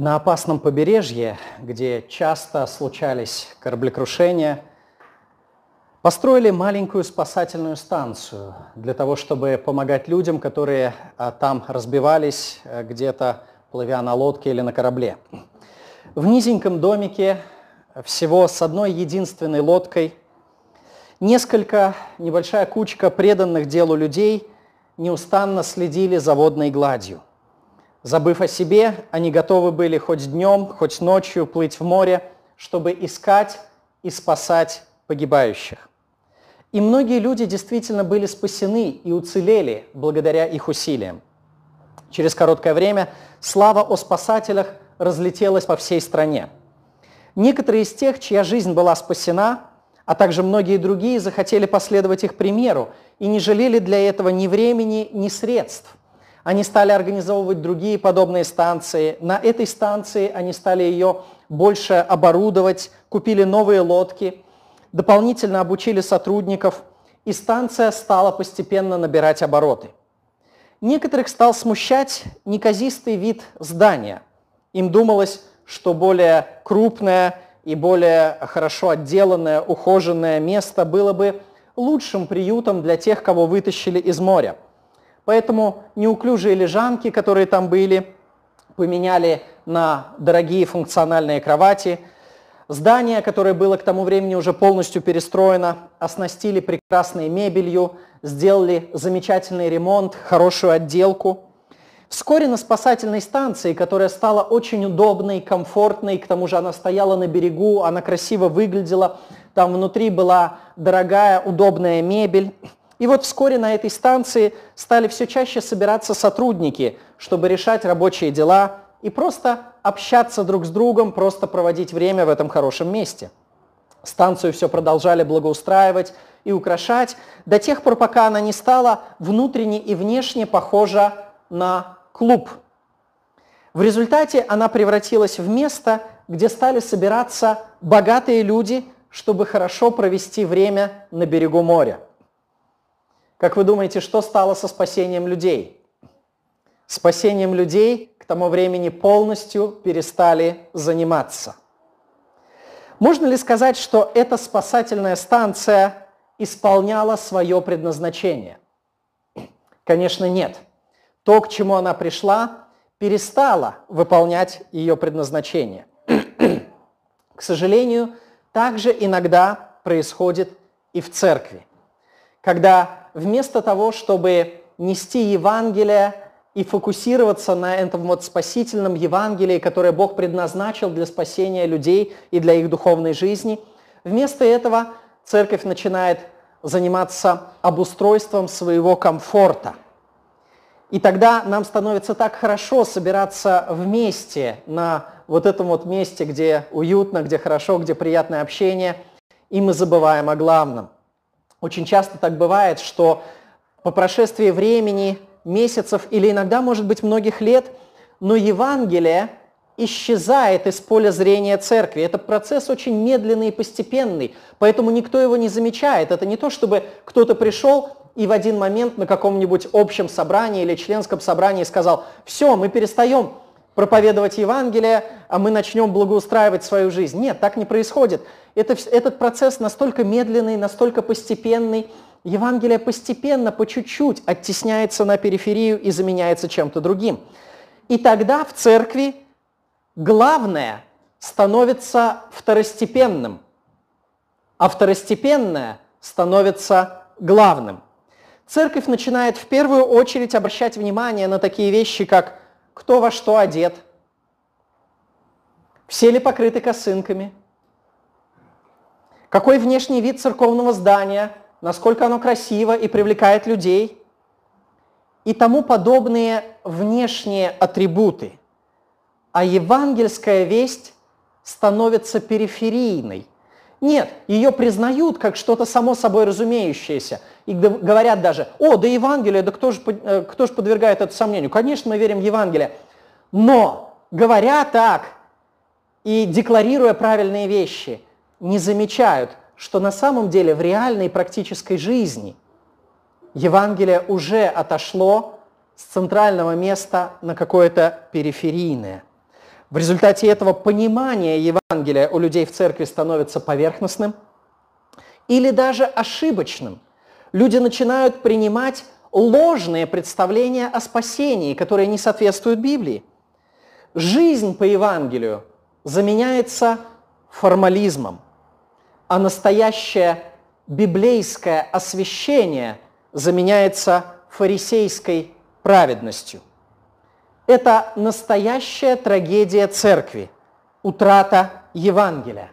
На опасном побережье, где часто случались кораблекрушения, построили маленькую спасательную станцию для того, чтобы помогать людям, которые а, там разбивались а, где-то, плывя на лодке или на корабле. В низеньком домике всего с одной единственной лодкой несколько, небольшая кучка преданных делу людей неустанно следили за водной гладью. Забыв о себе, они готовы были хоть днем, хоть ночью плыть в море, чтобы искать и спасать погибающих. И многие люди действительно были спасены и уцелели благодаря их усилиям. Через короткое время слава о спасателях разлетелась по всей стране. Некоторые из тех, чья жизнь была спасена, а также многие другие захотели последовать их примеру и не жалели для этого ни времени, ни средств. Они стали организовывать другие подобные станции. На этой станции они стали ее больше оборудовать, купили новые лодки, дополнительно обучили сотрудников, и станция стала постепенно набирать обороты. Некоторых стал смущать неказистый вид здания. Им думалось, что более крупное и более хорошо отделанное, ухоженное место было бы лучшим приютом для тех, кого вытащили из моря – Поэтому неуклюжие лежанки, которые там были, поменяли на дорогие функциональные кровати. Здание, которое было к тому времени уже полностью перестроено, оснастили прекрасной мебелью, сделали замечательный ремонт, хорошую отделку. Вскоре на спасательной станции, которая стала очень удобной, комфортной, к тому же она стояла на берегу, она красиво выглядела, там внутри была дорогая, удобная мебель, и вот вскоре на этой станции стали все чаще собираться сотрудники, чтобы решать рабочие дела и просто общаться друг с другом, просто проводить время в этом хорошем месте. Станцию все продолжали благоустраивать и украшать до тех пор, пока она не стала внутренне и внешне похожа на клуб. В результате она превратилась в место, где стали собираться богатые люди, чтобы хорошо провести время на берегу моря. Как вы думаете, что стало со спасением людей? Спасением людей к тому времени полностью перестали заниматься. Можно ли сказать, что эта спасательная станция исполняла свое предназначение? Конечно, нет. То, к чему она пришла, перестала выполнять ее предназначение. к сожалению, также иногда происходит и в церкви, когда вместо того, чтобы нести Евангелие и фокусироваться на этом вот спасительном Евангелии, которое Бог предназначил для спасения людей и для их духовной жизни, вместо этого церковь начинает заниматься обустройством своего комфорта. И тогда нам становится так хорошо собираться вместе на вот этом вот месте, где уютно, где хорошо, где приятное общение, и мы забываем о главном – очень часто так бывает, что по прошествии времени, месяцев или иногда, может быть, многих лет, но Евангелие исчезает из поля зрения церкви. Это процесс очень медленный и постепенный, поэтому никто его не замечает. Это не то, чтобы кто-то пришел и в один момент на каком-нибудь общем собрании или членском собрании сказал, все, мы перестаем проповедовать Евангелие, а мы начнем благоустраивать свою жизнь. Нет, так не происходит. Это, этот процесс настолько медленный, настолько постепенный. Евангелие постепенно, по чуть-чуть оттесняется на периферию и заменяется чем-то другим. И тогда в церкви главное становится второстепенным, а второстепенное становится главным. Церковь начинает в первую очередь обращать внимание на такие вещи, как кто во что одет, все ли покрыты косынками, какой внешний вид церковного здания, насколько оно красиво и привлекает людей и тому подобные внешние атрибуты. А евангельская весть становится периферийной. Нет, ее признают как что-то само собой разумеющееся. И говорят даже, о, да Евангелие, да кто же, э, кто же подвергает это сомнению? Конечно, мы верим в Евангелие. Но, говоря так и декларируя правильные вещи – не замечают, что на самом деле в реальной практической жизни Евангелие уже отошло с центрального места на какое-то периферийное. В результате этого понимание Евангелия у людей в церкви становится поверхностным или даже ошибочным. Люди начинают принимать ложные представления о спасении, которые не соответствуют Библии. Жизнь по Евангелию заменяется формализмом, а настоящее библейское освящение заменяется фарисейской праведностью. Это настоящая трагедия церкви, утрата Евангелия.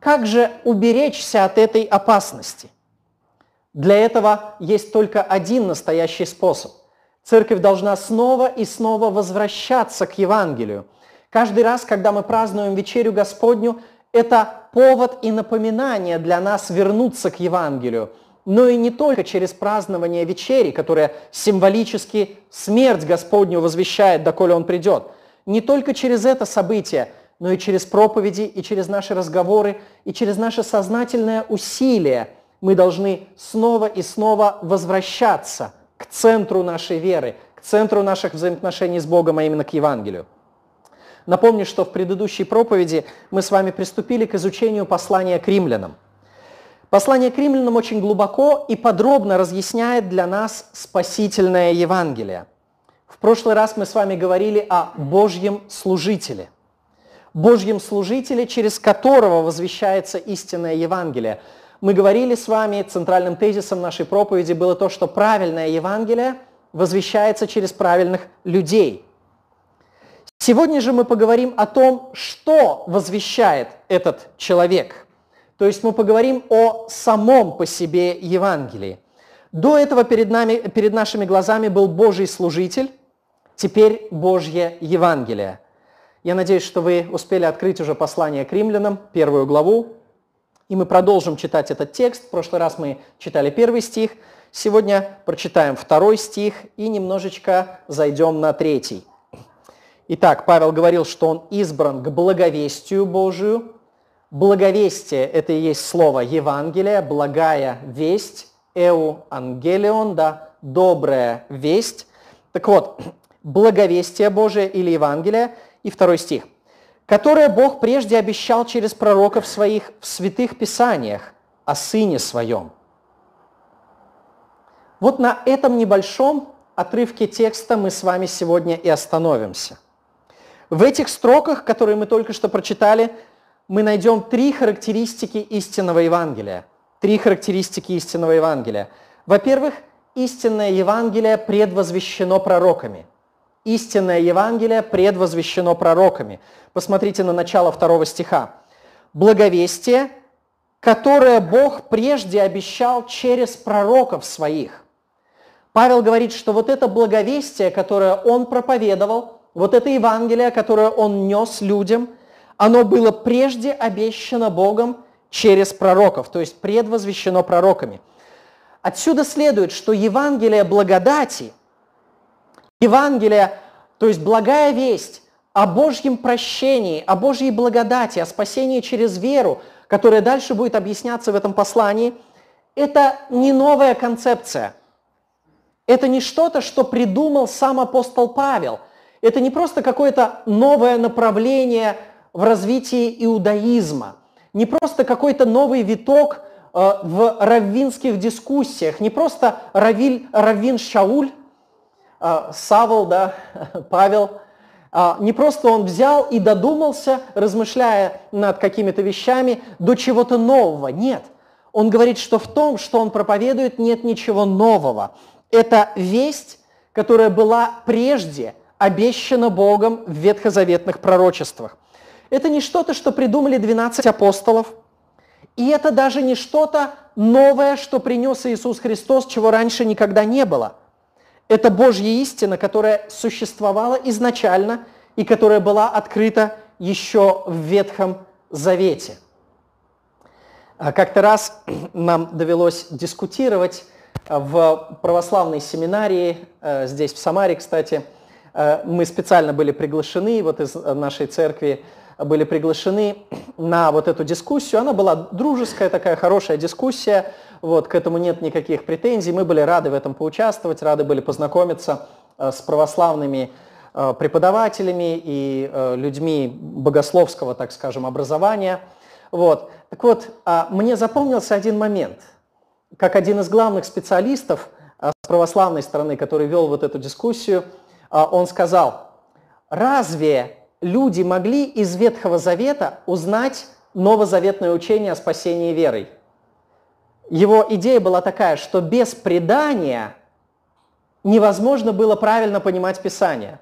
Как же уберечься от этой опасности? Для этого есть только один настоящий способ. Церковь должна снова и снова возвращаться к Евангелию. Каждый раз, когда мы празднуем вечерю Господню, это повод и напоминание для нас вернуться к Евангелию, но и не только через празднование вечери, которое символически смерть Господню возвещает, доколе Он придет. Не только через это событие, но и через проповеди, и через наши разговоры, и через наше сознательное усилие мы должны снова и снова возвращаться к центру нашей веры, к центру наших взаимоотношений с Богом, а именно к Евангелию. Напомню, что в предыдущей проповеди мы с вами приступили к изучению послания к римлянам. Послание к римлянам очень глубоко и подробно разъясняет для нас спасительное Евангелие. В прошлый раз мы с вами говорили о Божьем служителе. Божьем служителе, через которого возвещается истинное Евангелие. Мы говорили с вами, центральным тезисом нашей проповеди было то, что правильное Евангелие возвещается через правильных людей – Сегодня же мы поговорим о том, что возвещает этот человек. То есть мы поговорим о самом по себе Евангелии. До этого перед, нами, перед нашими глазами был Божий служитель, теперь Божье Евангелие. Я надеюсь, что вы успели открыть уже послание к римлянам, первую главу, и мы продолжим читать этот текст. В прошлый раз мы читали первый стих, сегодня прочитаем второй стих и немножечко зайдем на третий. Итак, Павел говорил, что он избран к благовестию Божию. Благовестие – это и есть слово Евангелие, благая весть, эу ангелион, да, добрая весть. Так вот, благовестие Божие или Евангелие, и второй стих, которое Бог прежде обещал через пророков своих в святых писаниях о Сыне Своем. Вот на этом небольшом отрывке текста мы с вами сегодня и остановимся – в этих строках, которые мы только что прочитали, мы найдем три характеристики истинного Евангелия. Три характеристики истинного Евангелия. Во-первых, истинное Евангелие предвозвещено пророками. Истинное Евангелие предвозвещено пророками. Посмотрите на начало второго стиха. Благовестие, которое Бог прежде обещал через пророков своих. Павел говорит, что вот это благовестие, которое он проповедовал – вот это Евангелие, которое он нес людям, оно было прежде обещано Богом через пророков, то есть предвозвещено пророками. Отсюда следует, что Евангелие благодати, Евангелие, то есть благая весть о Божьем прощении, о Божьей благодати, о спасении через веру, которая дальше будет объясняться в этом послании, это не новая концепция. Это не что-то, что придумал сам апостол Павел – это не просто какое-то новое направление в развитии иудаизма, не просто какой-то новый виток э, в раввинских дискуссиях, не просто равиль, раввин Шауль, Савол, да, Павел, э, не просто он взял и додумался, размышляя над какими-то вещами, до чего-то нового. Нет. Он говорит, что в том, что он проповедует, нет ничего нового. Это весть, которая была прежде – обещано Богом в ветхозаветных пророчествах. Это не что-то, что придумали 12 апостолов, и это даже не что-то новое, что принес Иисус Христос, чего раньше никогда не было. Это Божья истина, которая существовала изначально и которая была открыта еще в Ветхом Завете. А как-то раз нам довелось дискутировать в православной семинарии, э, здесь в Самаре, кстати, мы специально были приглашены, вот из нашей церкви были приглашены на вот эту дискуссию. Она была дружеская, такая хорошая дискуссия, вот, к этому нет никаких претензий. Мы были рады в этом поучаствовать, рады были познакомиться э, с православными э, преподавателями и э, людьми богословского, так скажем, образования. Вот. Так вот, а, мне запомнился один момент. Как один из главных специалистов с православной стороны, который вел вот эту дискуссию, он сказал, разве люди могли из Ветхого Завета узнать новозаветное учение о спасении верой? Его идея была такая, что без предания невозможно было правильно понимать Писание.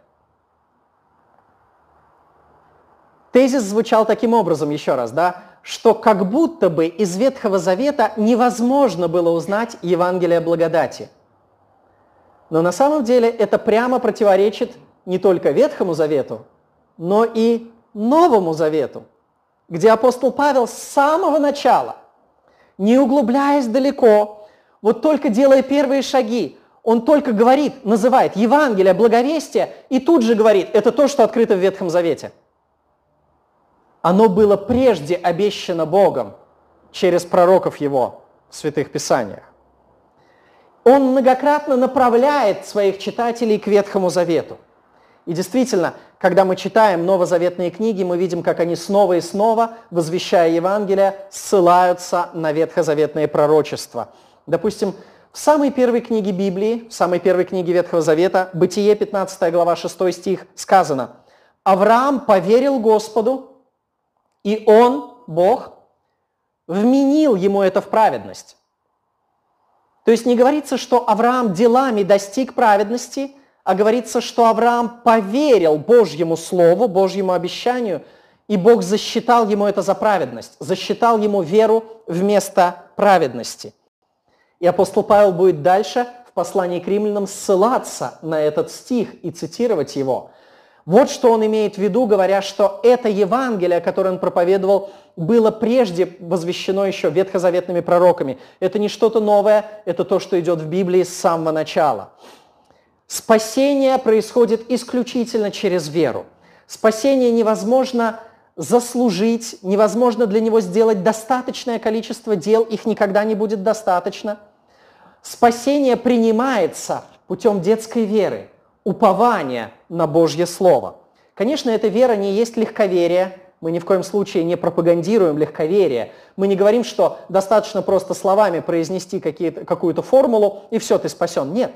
Тезис звучал таким образом, еще раз, да, что как будто бы из Ветхого Завета невозможно было узнать Евангелие благодати. Но на самом деле это прямо противоречит не только Ветхому Завету, но и Новому Завету, где апостол Павел с самого начала, не углубляясь далеко, вот только делая первые шаги, он только говорит, называет Евангелие, благовестие, и тут же говорит, это то, что открыто в Ветхом Завете. Оно было прежде обещано Богом через пророков Его в Святых Писаниях. Он многократно направляет своих читателей к Ветхому Завету. И действительно, когда мы читаем новозаветные книги, мы видим, как они снова и снова, возвещая Евангелие, ссылаются на ветхозаветные пророчества. Допустим, в самой первой книге Библии, в самой первой книге Ветхого Завета, Бытие 15 глава 6 стих, сказано, «Авраам поверил Господу, и он, Бог, вменил ему это в праведность». То есть не говорится, что Авраам делами достиг праведности, а говорится, что Авраам поверил Божьему Слову, Божьему обещанию, и Бог засчитал ему это за праведность, засчитал ему веру вместо праведности – и апостол Павел будет дальше в послании к римлянам ссылаться на этот стих и цитировать его. Вот что он имеет в виду, говоря, что это Евангелие, которое он проповедовал, было прежде возвещено еще ветхозаветными пророками. Это не что-то новое, это то, что идет в Библии с самого начала. Спасение происходит исключительно через веру. Спасение невозможно заслужить, невозможно для него сделать достаточное количество дел, их никогда не будет достаточно. Спасение принимается путем детской веры, упования на Божье Слово. Конечно, эта вера не есть легковерие, мы ни в коем случае не пропагандируем легковерие. Мы не говорим, что достаточно просто словами произнести какую-то формулу, и все, ты спасен. Нет.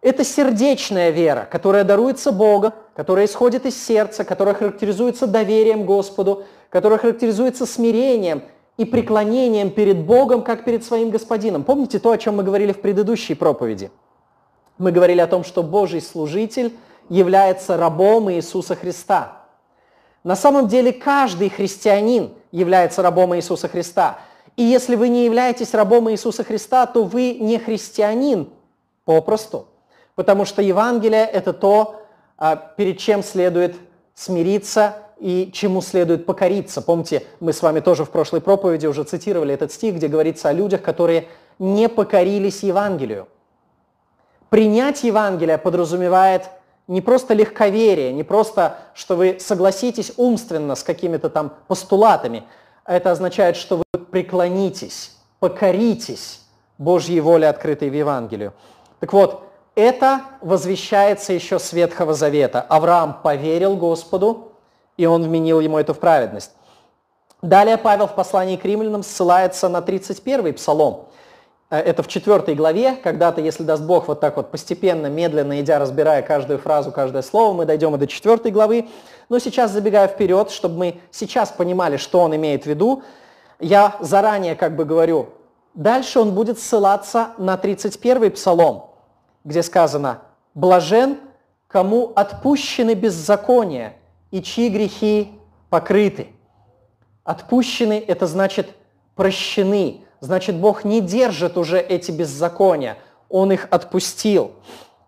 Это сердечная вера, которая даруется Богом, которая исходит из сердца, которая характеризуется доверием Господу, которая характеризуется смирением и преклонением перед Богом, как перед своим Господином. Помните то, о чем мы говорили в предыдущей проповеди? Мы говорили о том, что Божий служитель является рабом Иисуса Христа. На самом деле каждый христианин является рабом Иисуса Христа. И если вы не являетесь рабом Иисуса Христа, то вы не христианин попросту. Потому что Евангелие – это то, а, перед чем следует смириться и чему следует покориться. Помните, мы с вами тоже в прошлой проповеди уже цитировали этот стих, где говорится о людях, которые не покорились Евангелию. Принять Евангелие подразумевает не просто легковерие, не просто, что вы согласитесь умственно с какими-то там постулатами, это означает, что вы преклонитесь, покоритесь Божьей воле, открытой в Евангелию. Так вот, это возвещается еще с Ветхого Завета. Авраам поверил Господу, и он вменил ему это в праведность. Далее Павел в послании к римлянам ссылается на 31-й псалом. Э, это в 4 главе, когда-то, если даст Бог, вот так вот постепенно, медленно, идя, разбирая каждую фразу, каждое слово, мы дойдем и до 4 главы. Но сейчас, забегая вперед, чтобы мы сейчас понимали, что он имеет в виду, я заранее как бы говорю, дальше он будет ссылаться на 31-й псалом где сказано «Блажен, кому отпущены беззакония и чьи грехи покрыты». Отпущены – это значит прощены, значит Бог не держит уже эти беззакония, Он их отпустил.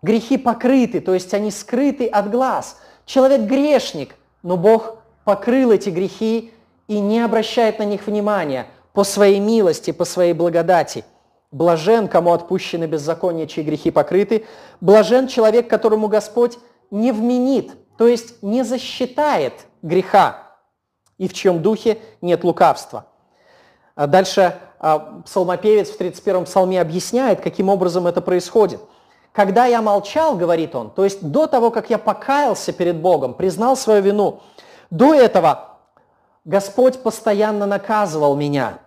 Грехи покрыты, то есть они скрыты от глаз. Человек грешник, но Бог покрыл эти грехи и не обращает на них внимания по своей милости, по своей благодати – Блажен, кому отпущены беззакония, чьи грехи покрыты. Блажен человек, которому Господь не вменит, то есть не засчитает греха, и в чьем духе нет лукавства. А дальше а, псалмопевец в 31-м псалме объясняет, каким образом это происходит. Когда я молчал, говорит он, то есть до того, как я покаялся перед Богом, признал свою вину, до этого Господь постоянно наказывал меня.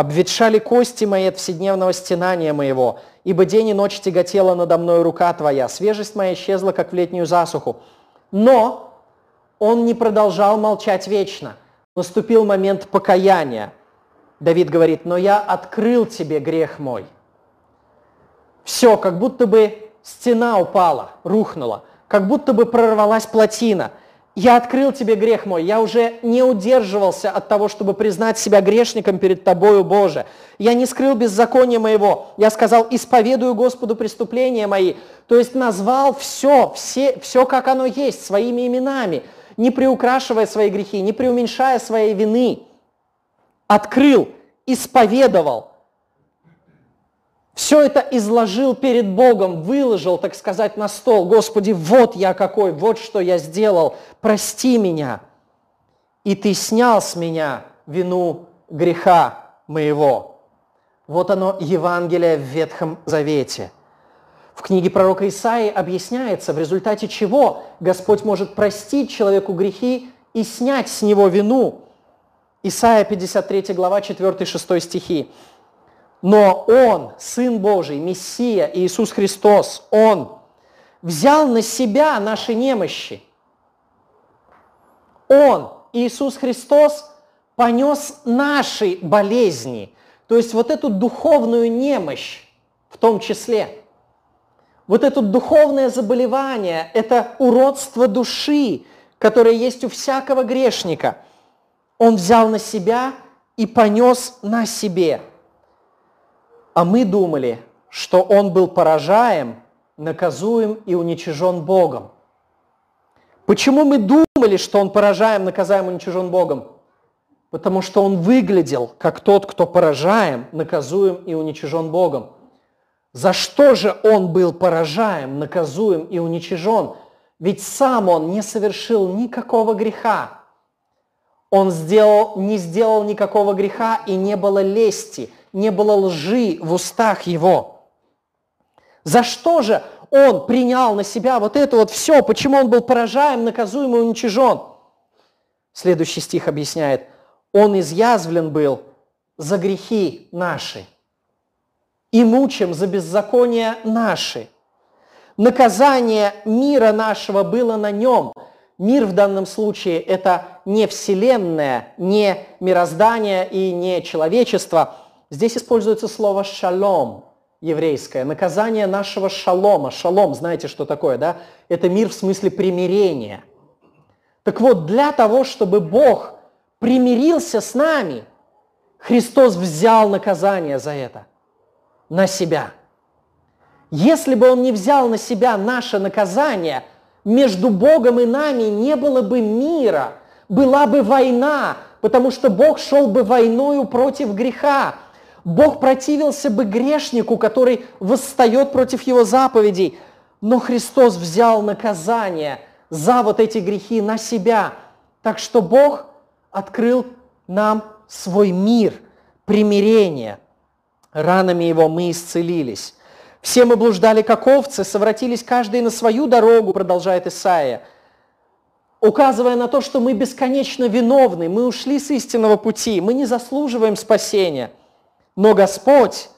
Обветшали кости мои от вседневного стенания моего, ибо день и ночь тяготела надо мной рука Твоя, свежесть моя исчезла, как в летнюю засуху. Но он не продолжал молчать вечно. Наступил момент покаяния. Давид говорит, но я открыл тебе грех мой. Все, как будто бы стена упала, рухнула, как будто бы прорвалась плотина. Я открыл тебе грех мой, я уже не удерживался от того, чтобы признать себя грешником перед тобою, Боже. Я не скрыл беззакония моего, я сказал, исповедую Господу преступления мои. То есть назвал все, все, все как оно есть, своими именами, не приукрашивая свои грехи, не преуменьшая своей вины. Открыл, исповедовал, все это изложил перед Богом, выложил, так сказать, на стол. Господи, вот я какой, вот что я сделал, прости меня. И ты снял с меня вину греха моего. Вот оно, Евангелие в Ветхом Завете. В книге пророка Исаии объясняется, в результате чего Господь может простить человеку грехи и снять с него вину. Исаия 53 глава 4-6 стихи. Но Он, Сын Божий, Мессия, Иисус Христос, Он взял на себя наши немощи. Он, Иисус Христос, понес наши болезни, то есть вот эту духовную немощь в том числе. Вот это духовное заболевание, это уродство души, которое есть у всякого грешника. Он взял на себя и понес на себе – а мы думали, что он был поражаем, наказуем и уничижен Богом. Почему мы думали, что он поражаем, наказаем, уничижен Богом? Потому что он выглядел как тот, кто поражаем, наказуем и уничижен Богом. За что же он был поражаем, наказуем и уничижен? Ведь сам он не совершил никакого греха. Он сделал, не сделал никакого греха и не было лести – не было лжи в устах его. За что же он принял на себя вот это вот все? Почему он был поражаем, наказуем и уничижен? Следующий стих объясняет. Он изъязвлен был за грехи наши и мучим за беззакония наши. Наказание мира нашего было на нем. Мир в данном случае – это не вселенная, не мироздание и не человечество – Здесь используется слово «шалом» еврейское, наказание нашего шалома. Шалом, знаете, что такое, да? Это мир в смысле примирения. Так вот, для того, чтобы Бог примирился с нами, Христос взял наказание за это на себя. Если бы Он не взял на себя наше наказание, между Богом и нами не было бы мира, была бы война, потому что Бог шел бы войною против греха. Бог противился бы грешнику, который восстает против его заповедей, но Христос взял наказание за вот эти грехи на себя. Так что Бог открыл нам свой мир, примирение. Ранами его мы исцелились. Все мы блуждали, как овцы, совратились каждый на свою дорогу, продолжает Исаия, указывая на то, что мы бесконечно виновны, мы ушли с истинного пути, мы не заслуживаем спасения – но Господь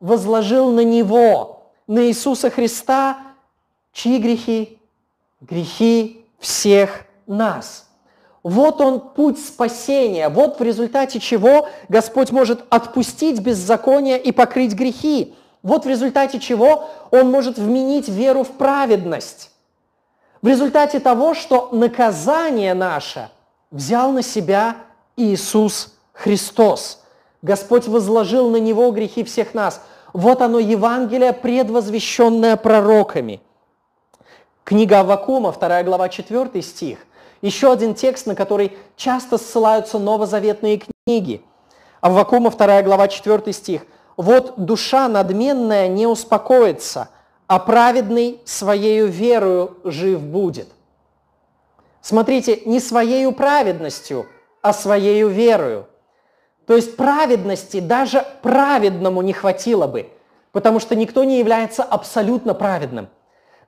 возложил на Него, на Иисуса Христа, чьи грехи? Грехи всех нас. Вот он путь спасения, вот в результате чего Господь может отпустить беззаконие и покрыть грехи. Вот в результате чего Он может вменить веру в праведность. В результате того, что наказание наше взял на себя Иисус Христос – Господь возложил на него грехи всех нас. Вот оно Евангелие, предвозвещенное пророками. Книга Аввакума, 2 глава, 4 стих. Еще один текст, на который часто ссылаются новозаветные книги. Аввакума, 2 глава, 4 стих. «Вот душа надменная не успокоится, а праведный своею верою жив будет». Смотрите, не своею праведностью, а своею верою – то есть праведности даже праведному не хватило бы, потому что никто не является абсолютно праведным.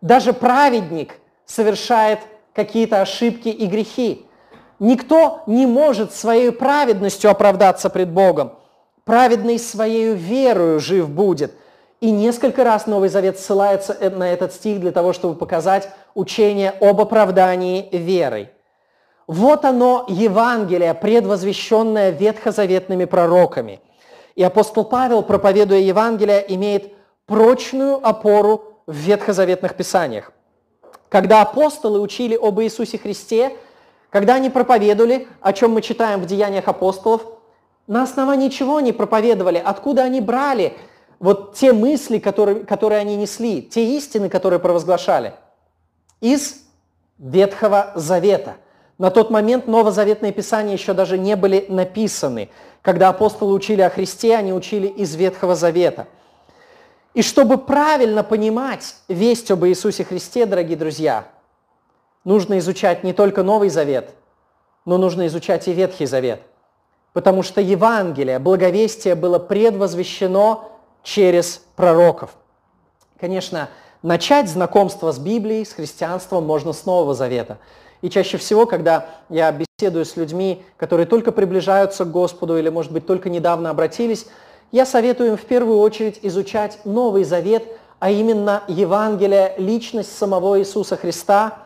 Даже праведник совершает какие-то ошибки и грехи. Никто не может своей праведностью оправдаться пред Богом. Праведный своей верою жив будет. И несколько раз Новый Завет ссылается э, на этот стих для того, чтобы показать учение об оправдании верой. Вот оно, Евангелие, предвозвещенное ветхозаветными пророками. И апостол Павел, проповедуя Евангелие, имеет прочную опору в ветхозаветных писаниях. Когда апостолы учили об Иисусе Христе, когда они проповедовали, о чем мы читаем в Деяниях апостолов, на основании чего они проповедовали, откуда они брали вот те мысли, которые, которые они несли, те истины, которые провозглашали? Из Ветхого Завета – на тот момент новозаветные писания еще даже не были написаны. Когда апостолы учили о Христе, они учили из Ветхого Завета. И чтобы правильно понимать весть об Иисусе Христе, дорогие друзья, нужно изучать не только Новый Завет, но нужно изучать и Ветхий Завет. Потому что Евангелие, благовестие было предвозвещено через пророков. Конечно, начать знакомство с Библией, с христианством можно с Нового Завета – и чаще всего, когда я беседую с людьми, которые только приближаются к Господу или, может быть, только недавно обратились, я советую им в первую очередь изучать Новый Завет, а именно Евангелие, личность самого Иисуса Христа.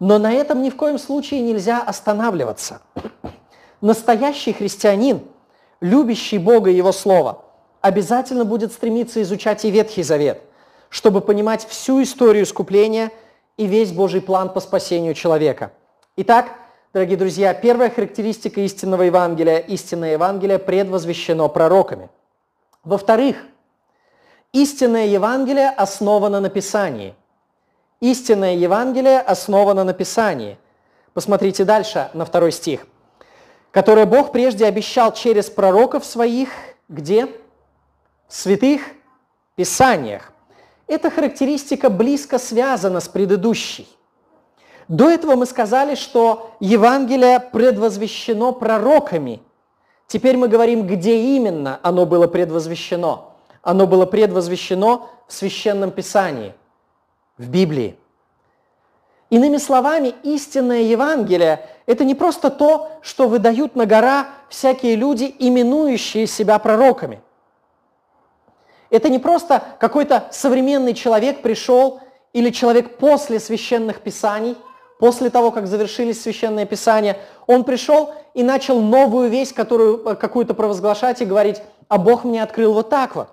Но на этом ни в коем случае нельзя останавливаться. Настоящий христианин, любящий Бога и Его Слово, обязательно будет стремиться изучать и Ветхий Завет, чтобы понимать всю историю искупления – и весь Божий план по спасению человека. Итак, дорогие друзья, первая характеристика истинного Евангелия – истинное Евангелие предвозвещено пророками. Во-вторых, истинное Евангелие основано на Писании. Истинное Евангелие основано на Писании. Посмотрите дальше на второй стих. «Которое Бог прежде обещал через пророков своих, где? В святых Писаниях, эта характеристика близко связана с предыдущей. До этого мы сказали, что Евангелие предвозвещено пророками. Теперь мы говорим, где именно оно было предвозвещено. Оно было предвозвещено в Священном Писании, в Библии. Иными словами, истинное Евангелие – это не просто то, что выдают на гора всякие люди, именующие себя пророками – это не просто какой-то современный человек пришел или человек после священных писаний, после того, как завершились священные писания, он пришел и начал новую весть, которую э, какую-то провозглашать и говорить, а Бог мне открыл вот так вот.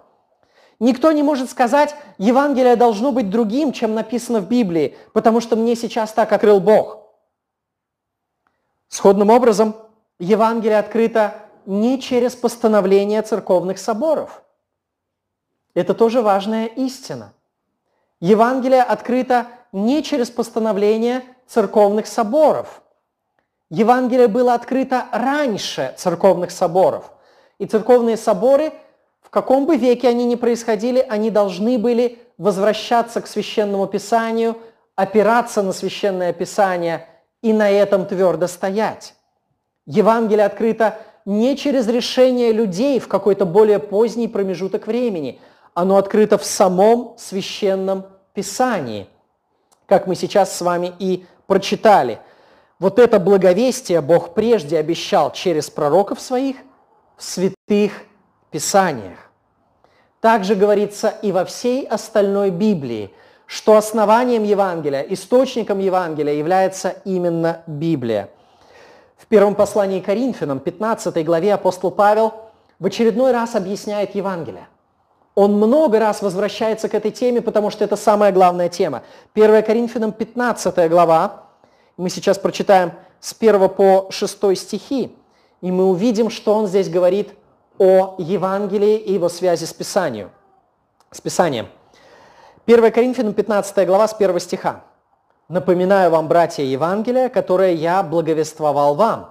Никто не может сказать, Евангелие должно быть другим, чем написано в Библии, потому что мне сейчас так открыл Бог. Сходным образом, Евангелие открыто не через постановление церковных соборов – это тоже важная истина. Евангелие открыто не через постановление церковных соборов. Евангелие было открыто раньше церковных соборов. И церковные соборы, в каком бы веке они ни происходили, они должны были возвращаться к священному писанию, опираться на священное писание и на этом твердо стоять. Евангелие открыто не через решение людей в какой-то более поздний промежуток времени – оно открыто в самом священном Писании, как мы сейчас с вами и прочитали. Вот это благовестие Бог прежде обещал через пророков своих в святых Писаниях. Также говорится и во всей остальной Библии, что основанием Евангелия, источником Евангелия является именно Библия. В первом послании Коринфянам, 15 главе апостол Павел в очередной раз объясняет Евангелие – он много раз возвращается к этой теме, потому что это самая главная тема. 1 Коринфянам 15 глава, мы сейчас прочитаем с 1 по 6 стихи, и мы увидим, что он здесь говорит о Евангелии и его связи с, Писанием. с Писанием. 1 Коринфянам 15 глава с 1 стиха. «Напоминаю вам, братья, Евангелие, которое я благовествовал вам».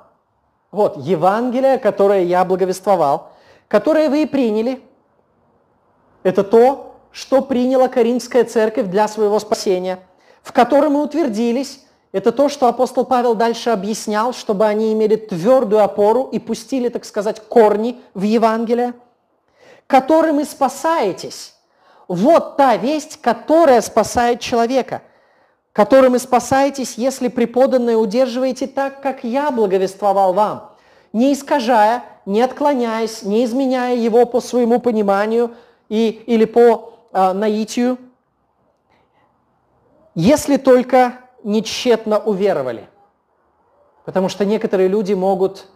Вот, Евангелие, которое я благовествовал, которое вы и приняли, это то, что приняла Каринская церковь для своего спасения, в котором мы утвердились. Это то, что апостол Павел дальше объяснял, чтобы они имели твердую опору и пустили, так сказать, корни в Евангелие, которым и спасаетесь, вот та весть, которая спасает человека, которым и спасаетесь, если преподанное удерживаете так, как я благовествовал вам, не искажая, не отклоняясь, не изменяя его по своему пониманию и, или по э, наитию, если только не тщетно уверовали. Потому что некоторые люди могут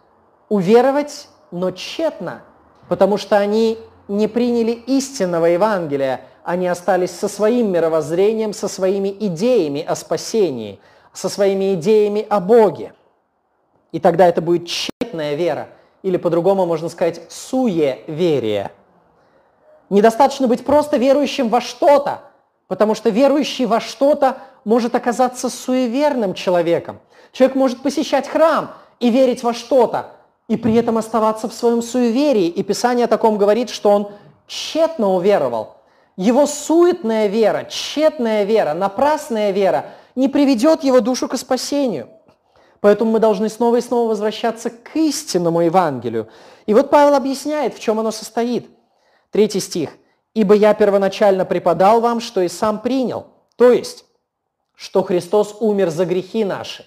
уверовать, но тщетно, потому что они не приняли истинного Евангелия, они остались со своим мировоззрением, со своими идеями о спасении, со своими идеями о Боге. И тогда это будет тщетная вера, или по-другому можно сказать суеверие. Недостаточно быть просто верующим во что-то, потому что верующий во что-то может оказаться суеверным человеком. Человек может посещать храм и верить во что-то, и при этом оставаться в своем суеверии. И Писание о таком говорит, что он тщетно уверовал. Его суетная вера, тщетная вера, напрасная вера не приведет его душу к спасению. Поэтому мы должны снова и снова возвращаться к истинному Евангелию. И вот Павел объясняет, в чем оно состоит. Третий стих. «Ибо я первоначально преподал вам, что и сам принял». То есть, что Христос умер за грехи наши.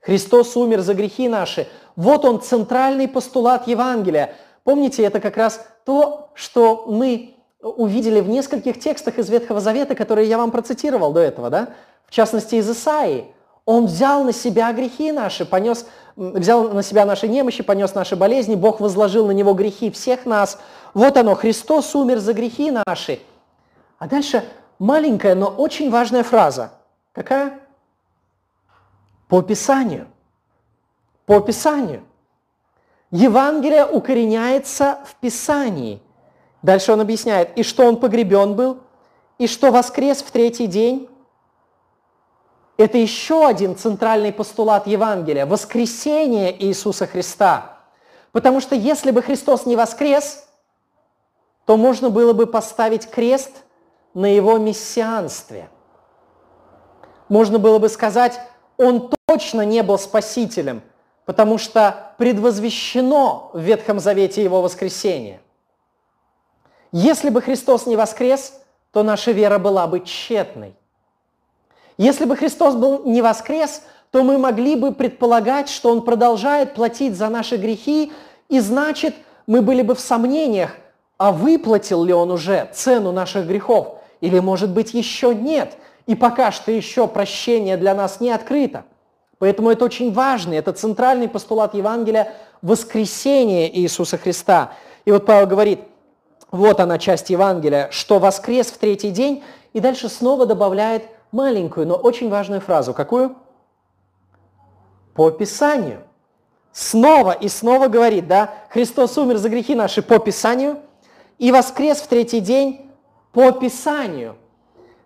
Христос умер за грехи наши. Вот он, центральный постулат Евангелия. Помните, это как раз то, что мы увидели в нескольких текстах из Ветхого Завета, которые я вам процитировал до этого, да? В частности, из Исаии. Он взял на себя грехи наши, понес, взял на себя наши немощи, понес наши болезни, Бог возложил на него грехи всех нас. Вот оно, Христос умер за грехи наши. А дальше маленькая, но очень важная фраза. Какая? По Писанию. По Писанию. Евангелие укореняется в Писании. Дальше он объясняет, и что он погребен был, и что воскрес в третий день. Это еще один центральный постулат Евангелия – воскресение Иисуса Христа. Потому что если бы Христос не воскрес, то можно было бы поставить крест на его мессианстве. Можно было бы сказать, он точно не был спасителем, потому что предвозвещено в Ветхом Завете его воскресение. Если бы Христос не воскрес, то наша вера была бы тщетной. Если бы Христос был не воскрес, то мы могли бы предполагать, что Он продолжает платить за наши грехи, и значит, мы были бы в сомнениях, а выплатил ли Он уже цену наших грехов, или, может быть, еще нет, и пока что еще прощение для нас не открыто. Поэтому это очень важный, это центральный постулат Евангелия – воскресение Иисуса Христа. И вот Павел говорит – вот она часть Евангелия, что воскрес в третий день, и дальше снова добавляет маленькую, но очень важную фразу. Какую? По Писанию. Снова и снова говорит, да, Христос умер за грехи наши по Писанию и воскрес в третий день по Писанию.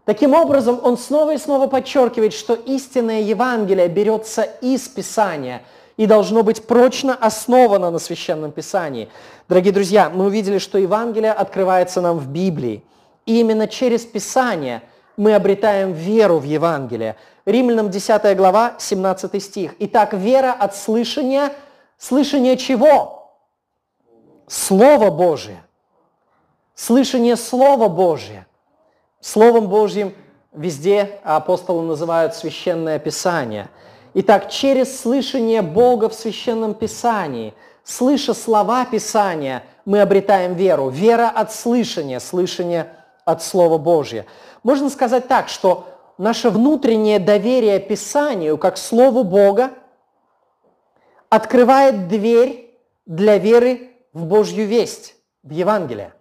Таким образом, он снова и снова подчеркивает, что истинное Евангелие берется из Писания – и должно быть прочно основано на Священном Писании. Дорогие друзья, мы увидели, что Евангелие открывается нам в Библии. И именно через Писание мы обретаем веру в Евангелие. Римлянам 10 глава, 17 стих. Итак, вера от слышания, слышание чего? Слово Божие. Слышание Слова Божие. Словом Божьим везде апостолы называют Священное Писание – Итак, через слышание Бога в Священном Писании, слыша слова Писания, мы обретаем веру. Вера от слышания, слышание от Слова Божьего. Можно сказать так, что наше внутреннее доверие Писанию, как Слову Бога, открывает дверь для веры в Божью весть, в Евангелие.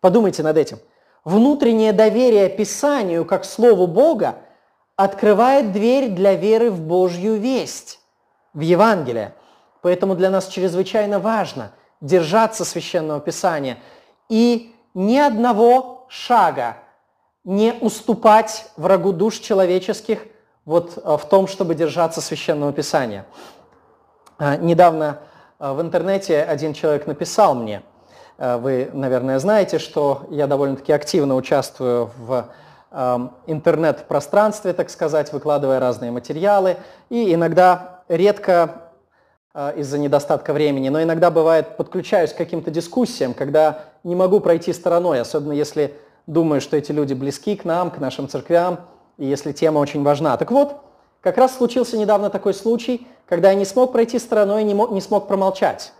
Подумайте над этим. Внутреннее доверие Писанию, как Слову Бога, открывает дверь для веры в Божью весть, в Евангелие. Поэтому для нас чрезвычайно важно держаться Священного Писания и ни одного шага не уступать врагу душ человеческих вот э, в том, чтобы держаться Священного Писания. А, недавно э, в интернете один человек написал мне, вы, наверное, знаете, что я довольно-таки активно участвую в Эм, интернет-пространстве, так сказать, выкладывая разные материалы. И иногда, редко э, из-за недостатка времени, но иногда бывает, подключаюсь к каким-то дискуссиям, когда не могу пройти стороной, особенно если думаю, что эти люди близки к нам, к нашим церквям, и если тема очень важна. Так вот, как раз случился недавно такой случай, когда я не смог пройти стороной, не, мог, не смог промолчать.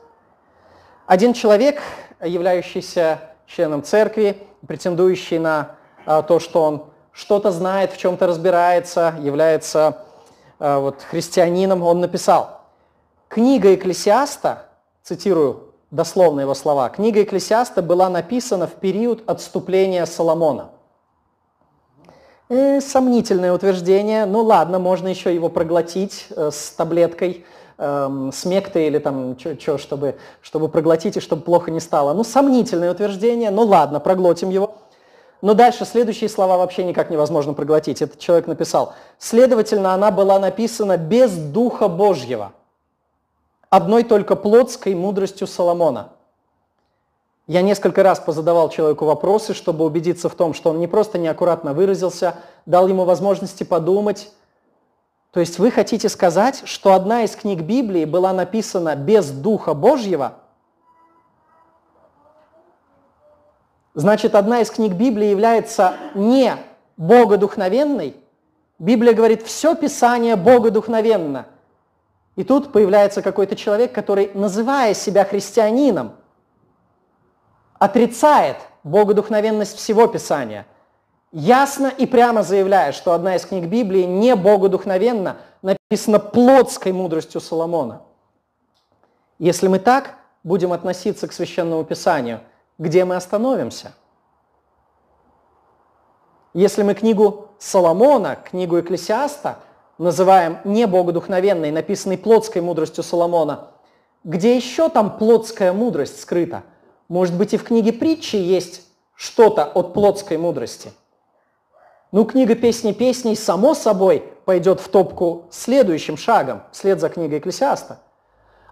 Один человек, являющийся членом церкви, претендующий на а, то, что он что-то знает, в чем-то разбирается, является а, вот, христианином, он написал, книга Экклесиаста, цитирую дословно его слова, книга Экклесиаста была написана в период отступления Соломона – Э, сомнительное утверждение. Ну ладно, можно еще его проглотить э, с таблеткой, э, с мектой или там что, чтобы, чтобы проглотить и чтобы плохо не стало. Ну, сомнительное утверждение, ну ладно, проглотим его. Но дальше следующие слова вообще никак невозможно проглотить. Этот человек написал. Следовательно, она была написана без Духа Божьего, одной только плотской мудростью Соломона – я несколько раз позадавал человеку вопросы, чтобы убедиться в том, что он не просто неаккуратно выразился, дал ему возможности подумать. То есть вы хотите сказать, что одна из книг Библии была написана без Духа Божьего? Значит, одна из книг Библии является не богодухновенной? Библия говорит, все Писание богодухновенно. И тут появляется какой-то человек, который, называя себя христианином, отрицает богодухновенность всего Писания, ясно и прямо заявляя, что одна из книг Библии не богодухновенна, написана плотской мудростью Соломона. Если мы так будем относиться к Священному Писанию, где мы остановимся? Если мы книгу Соломона, книгу Экклесиаста называем не богодухновенной, написанной плотской мудростью Соломона, где еще там плотская мудрость скрыта – может быть, и в книге притчи есть что-то от плотской мудрости. Ну, книга «Песни песней» само собой пойдет в топку следующим шагом, вслед за книгой Экклесиаста.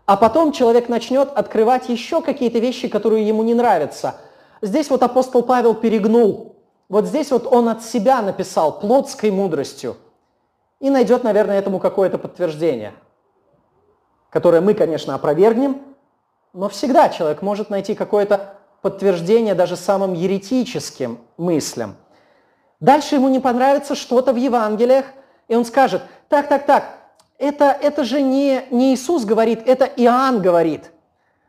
А потом человек начнет открывать еще какие-то вещи, которые ему не нравятся. Здесь вот апостол Павел перегнул. Вот здесь вот он от себя написал плотской мудростью. И найдет, наверное, этому какое-то подтверждение, которое мы, конечно, опровергнем, но всегда человек может найти какое-то подтверждение даже самым еретическим мыслям. Дальше ему не понравится что-то в Евангелиях, и он скажет, так, так, так, это, это же не, не Иисус говорит, это Иоанн говорит.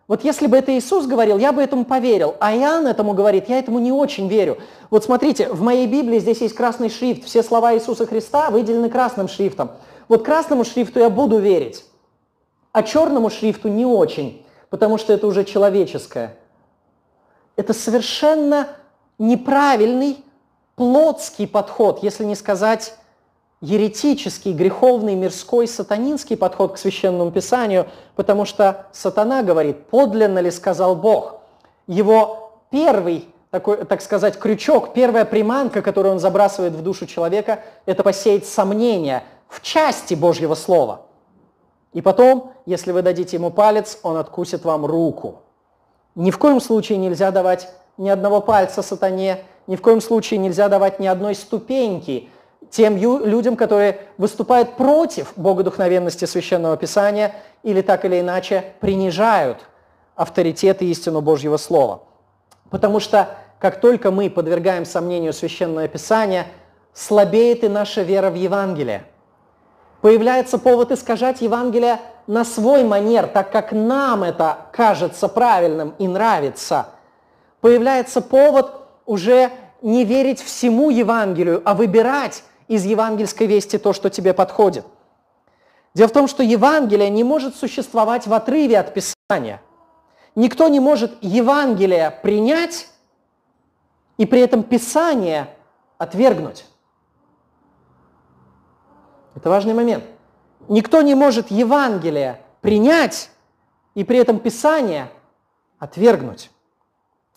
Вот если бы это Иисус говорил, я бы этому поверил, а Иоанн этому говорит, я этому не очень верю. Вот смотрите, в моей Библии здесь есть красный шрифт, все слова Иисуса Христа выделены красным шрифтом. Вот красному шрифту я буду верить, а черному шрифту не очень потому что это уже человеческое. Это совершенно неправильный плотский подход, если не сказать еретический, греховный, мирской, сатанинский подход к священному писанию, потому что сатана говорит, подлинно ли сказал Бог. Его первый, такой, так сказать, крючок, первая приманка, которую он забрасывает в душу человека, это посеять сомнения в части Божьего Слова – и потом, если вы дадите ему палец, он откусит вам руку. Ни в коем случае нельзя давать ни одного пальца сатане, ни в коем случае нельзя давать ни одной ступеньки тем людям, которые выступают против богодухновенности Священного Писания или так или иначе принижают авторитет и истину Божьего Слова. Потому что как только мы подвергаем сомнению Священное Писание, слабеет и наша вера в Евангелие – Появляется повод искажать Евангелие на свой манер, так как нам это кажется правильным и нравится. Появляется повод уже не верить всему Евангелию, а выбирать из евангельской вести то, что тебе подходит. Дело в том, что Евангелие не может существовать в отрыве от Писания. Никто не может Евангелие принять и при этом Писание отвергнуть. Это важный момент. Никто не может Евангелие принять и при этом Писание отвергнуть.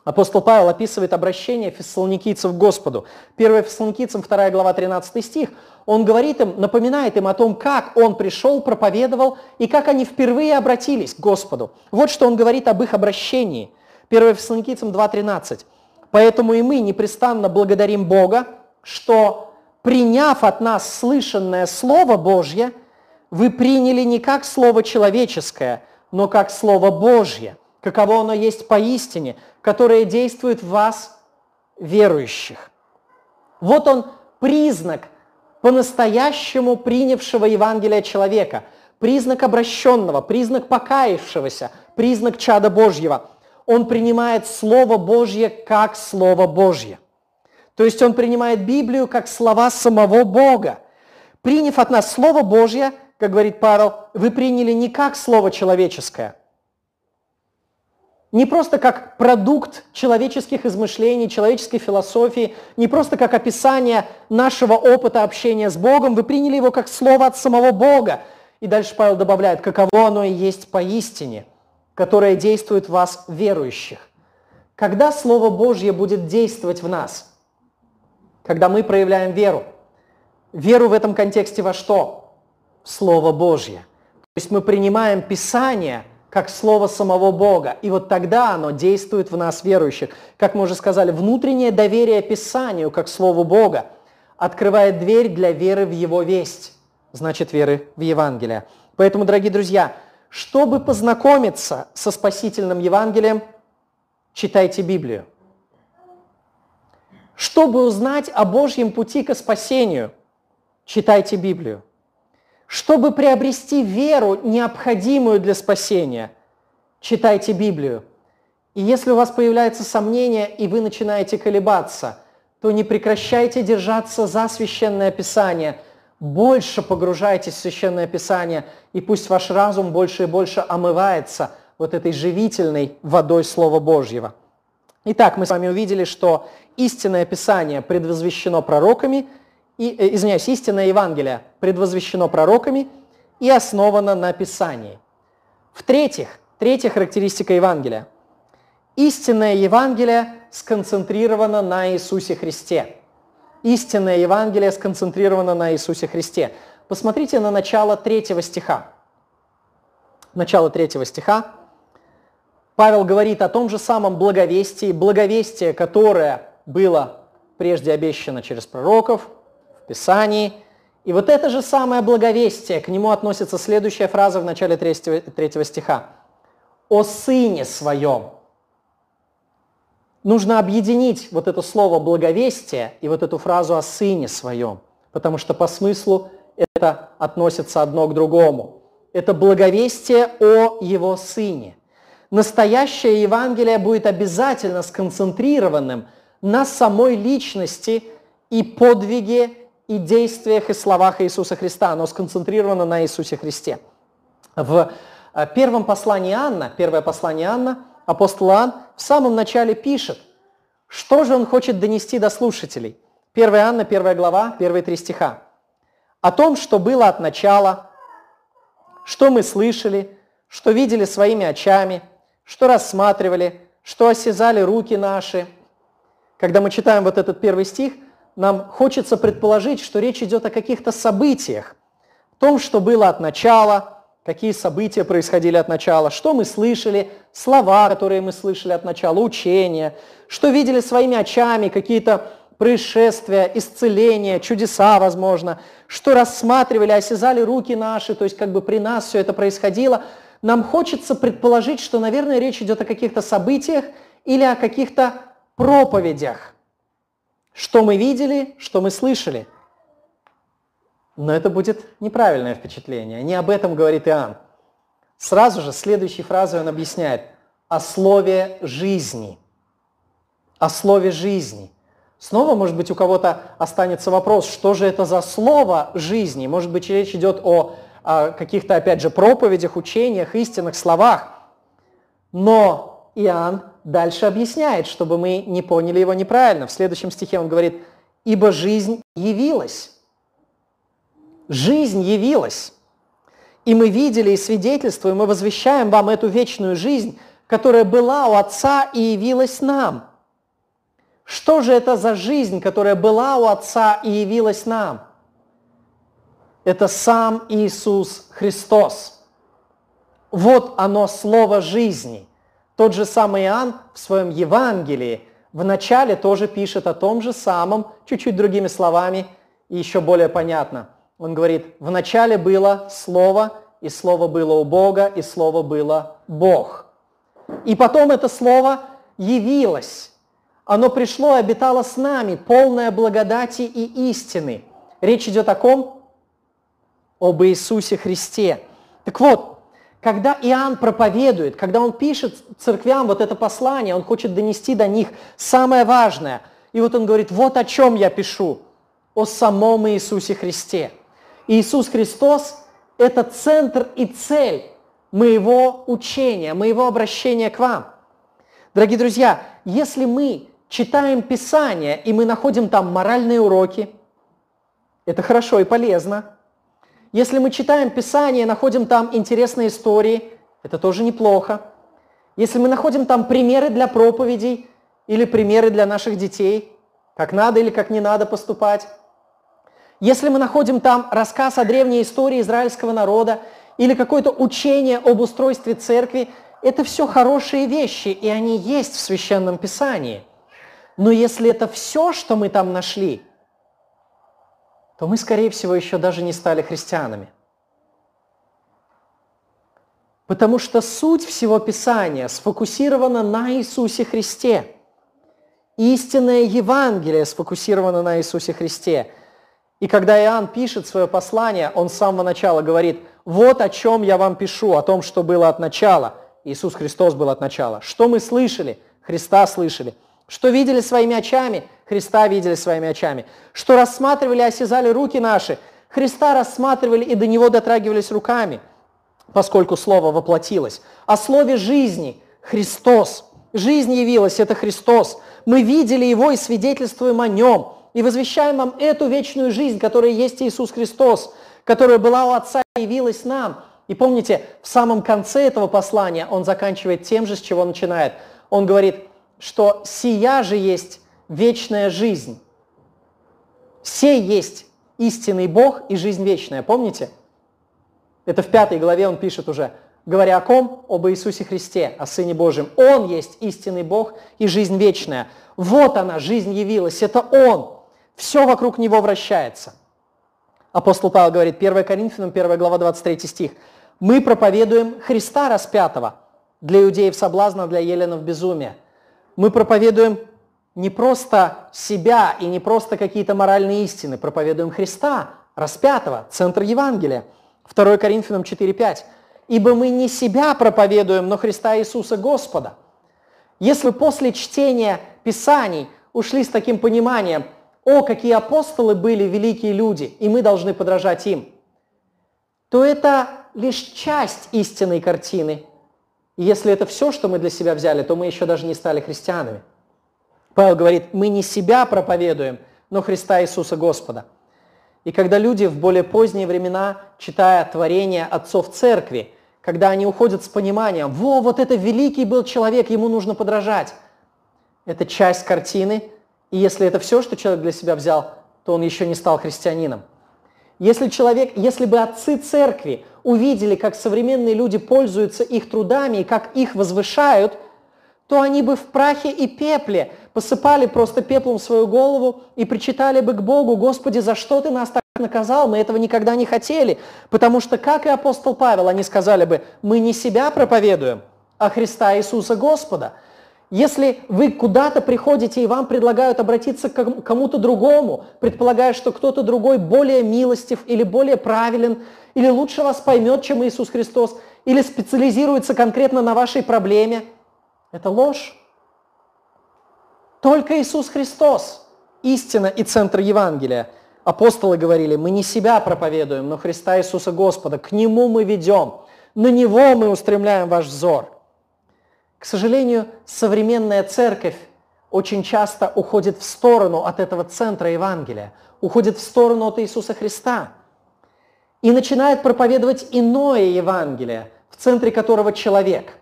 Апостол Павел описывает обращение фессалоникийцев к Господу. 1 Фессалоникийцам, 2 глава, 13 стих. Он говорит им, напоминает им о том, как он пришел, проповедовал и как они впервые обратились к Господу. Вот что он говорит об их обращении. 1 Фессалоникийцам 2.13. «Поэтому и мы непрестанно благодарим Бога, что приняв от нас слышанное Слово Божье, вы приняли не как Слово человеческое, но как Слово Божье, каково оно есть поистине, которое действует в вас, верующих. Вот он признак по-настоящему принявшего Евангелие человека, признак обращенного, признак покаявшегося, признак чада Божьего. Он принимает Слово Божье как Слово Божье. То есть он принимает Библию как слова самого Бога. Приняв от нас Слово Божье, как говорит Павел, вы приняли не как Слово человеческое, не просто как продукт человеческих измышлений, человеческой философии, не просто как описание нашего опыта общения с Богом, вы приняли его как слово от самого Бога. И дальше Павел добавляет, каково оно и есть поистине, которое действует в вас, верующих. Когда Слово Божье будет действовать в нас? Когда мы проявляем веру. Веру в этом контексте во что? В Слово Божье. То есть мы принимаем Писание – как слово самого Бога. И вот тогда оно действует в нас, верующих. Как мы уже сказали, внутреннее доверие Писанию, как слову Бога, открывает дверь для веры в Его весть, значит, веры в Евангелие. Поэтому, дорогие друзья, чтобы познакомиться со спасительным Евангелием, читайте Библию. Чтобы узнать о Божьем пути к спасению, читайте Библию. Чтобы приобрести веру, необходимую для спасения, читайте Библию. И если у вас появляется сомнение, и вы начинаете колебаться, то не прекращайте держаться за Священное Писание, больше погружайтесь в Священное Писание, и пусть ваш разум больше и больше омывается вот этой живительной водой Слова Божьего. Итак, мы с вами увидели, что истинное Писание предвозвещено пророками – и, э, извиняюсь, истинное Евангелие предвозвещено пророками и основано на Писании. В-третьих, третья характеристика Евангелия. Истинное Евангелие сконцентрировано на Иисусе Христе. Истинное Евангелие сконцентрировано на Иисусе Христе. Посмотрите на начало третьего стиха. Начало третьего стиха. Павел говорит о том же самом благовестии, благовестие, которое было прежде обещано через пророков – Писании. И вот это же самое благовестие, к нему относится следующая фраза в начале третьего стиха. «О Сыне Своем». Нужно объединить вот это слово «благовестие» и вот эту фразу «о Сыне Своем», потому что по смыслу это относится одно к другому. Это благовестие о Его Сыне. Настоящее Евангелие будет обязательно сконцентрированным на самой личности и подвиге и действиях и словах Иисуса Христа. Оно сконцентрировано на Иисусе Христе. В э, первом послании Анна, первое послание Анна, апостол Иоанн в самом начале пишет, что же он хочет донести до слушателей. 1 Анна, 1 глава, первые три стиха. О том, что было от начала, что мы слышали, что видели своими очами, что рассматривали, что осязали руки наши. Когда мы читаем вот этот первый стих – нам хочется предположить, что речь идет о каких-то событиях, о том, что было от начала, какие события происходили от начала, что мы слышали, слова, которые мы слышали от начала, учения, что видели своими очами, какие-то происшествия, исцеления, чудеса, возможно, что рассматривали, осязали руки наши, то есть как бы при нас все это происходило. Нам хочется предположить, что, наверное, речь идет о каких-то событиях или о каких-то проповедях – что мы видели, что мы слышали. Но это будет неправильное впечатление. Не об этом говорит Иоанн. Сразу же следующей фразой он объясняет о слове жизни. О слове жизни. Снова, может быть, у кого-то останется вопрос, что же это за слово жизни? Может быть, речь идет о, о каких-то, опять же, проповедях, учениях, истинных словах. Но Иоанн дальше объясняет, чтобы мы не поняли его неправильно. В следующем стихе он говорит, ибо жизнь явилась. Жизнь явилась. И мы видели и свидетельствуем, мы возвещаем вам эту вечную жизнь, которая была у Отца и явилась нам. Что же это за жизнь, которая была у Отца и явилась нам? Это сам Иисус Христос. Вот оно слово жизни. Тот же самый Иоанн в своем Евангелии в начале тоже пишет о том же самом, чуть-чуть другими словами и еще более понятно. Он говорит, в начале было Слово, и Слово было у Бога, и Слово было Бог. И потом это слово явилось. Оно пришло и обитало с нами, полное благодати и истины. Речь идет о ком? Об Иисусе Христе. Так вот, когда Иоанн проповедует, когда он пишет церквям вот это послание, он хочет донести до них самое важное. И вот он говорит, вот о чем я пишу, о самом Иисусе Христе. Иисус Христос – это центр и цель моего учения, моего обращения к вам. Дорогие друзья, если мы читаем Писание, и мы находим там моральные уроки, это хорошо и полезно. Если мы читаем Писание, находим там интересные истории, это тоже неплохо. Если мы находим там примеры для проповедей или примеры для наших детей, как надо или как не надо поступать, если мы находим там рассказ о древней истории израильского народа или какое-то учение об устройстве церкви, это все хорошие вещи, и они есть в Священном Писании. Но если это все, что мы там нашли, то мы, скорее всего, еще даже не стали христианами. Потому что суть всего Писания сфокусирована на Иисусе Христе. Истинное Евангелие сфокусировано на Иисусе Христе. И когда Иоанн пишет свое послание, он с самого начала говорит, вот о чем я вам пишу, о том, что было от начала. Иисус Христос был от начала. Что мы слышали? Христа слышали. Что видели своими очами? Христа видели своими очами. Что рассматривали, осязали руки наши? Христа рассматривали и до Него дотрагивались руками, поскольку Слово воплотилось. О Слове жизни – Христос. Жизнь явилась – это Христос. Мы видели Его и свидетельствуем о Нем. И возвещаем вам эту вечную жизнь, которая есть Иисус Христос, которая была у Отца и явилась нам. И помните, в самом конце этого послания он заканчивает тем же, с чего начинает. Он говорит – что сия же есть вечная жизнь. Сей есть истинный Бог и жизнь вечная. Помните? Это в пятой главе он пишет уже, говоря о ком? Об Иисусе Христе, о Сыне Божьем. Он есть истинный Бог и жизнь вечная. Вот она, жизнь явилась, это Он. Все вокруг Него вращается. Апостол Павел говорит, 1 Коринфянам, 1 глава, 23 стих. «Мы проповедуем Христа распятого, для иудеев соблазна, для еленов безумия» мы проповедуем не просто себя и не просто какие-то моральные истины, проповедуем Христа, распятого, центр Евангелия. 2 Коринфянам 4.5. «Ибо мы не себя проповедуем, но Христа Иисуса Господа». Если после чтения Писаний ушли с таким пониманием, о, какие апостолы были великие люди, и мы должны подражать им, то это лишь часть истинной картины – и если это все, что мы для себя взяли, то мы еще даже не стали христианами. Павел говорит, мы не себя проповедуем, но Христа Иисуса Господа. И когда люди в более поздние времена, читая творение отцов церкви, когда они уходят с пониманием, во, вот это великий был человек, ему нужно подражать. Это часть картины, и если это все, что человек для себя взял, то он еще не стал христианином. Если человек, если бы отцы церкви увидели, как современные люди пользуются их трудами и как их возвышают, то они бы в прахе и пепле посыпали просто пеплом свою голову и причитали бы к Богу, «Господи, за что Ты нас так наказал? Мы этого никогда не хотели». Потому что, как и апостол Павел, они сказали бы, «Мы не себя проповедуем, а Христа Иисуса Господа». Если вы куда-то приходите и вам предлагают обратиться к кому-то другому, предполагая, что кто-то другой более милостив или более правилен, или лучше вас поймет, чем Иисус Христос, или специализируется конкретно на вашей проблеме, это ложь. Только Иисус Христос – истина и центр Евангелия. Апостолы говорили, мы не себя проповедуем, но Христа Иисуса Господа. К Нему мы ведем, на Него мы устремляем ваш взор – к сожалению, современная церковь очень часто уходит в сторону от этого центра Евангелия, уходит в сторону от Иисуса Христа и начинает проповедовать иное Евангелие, в центре которого человек.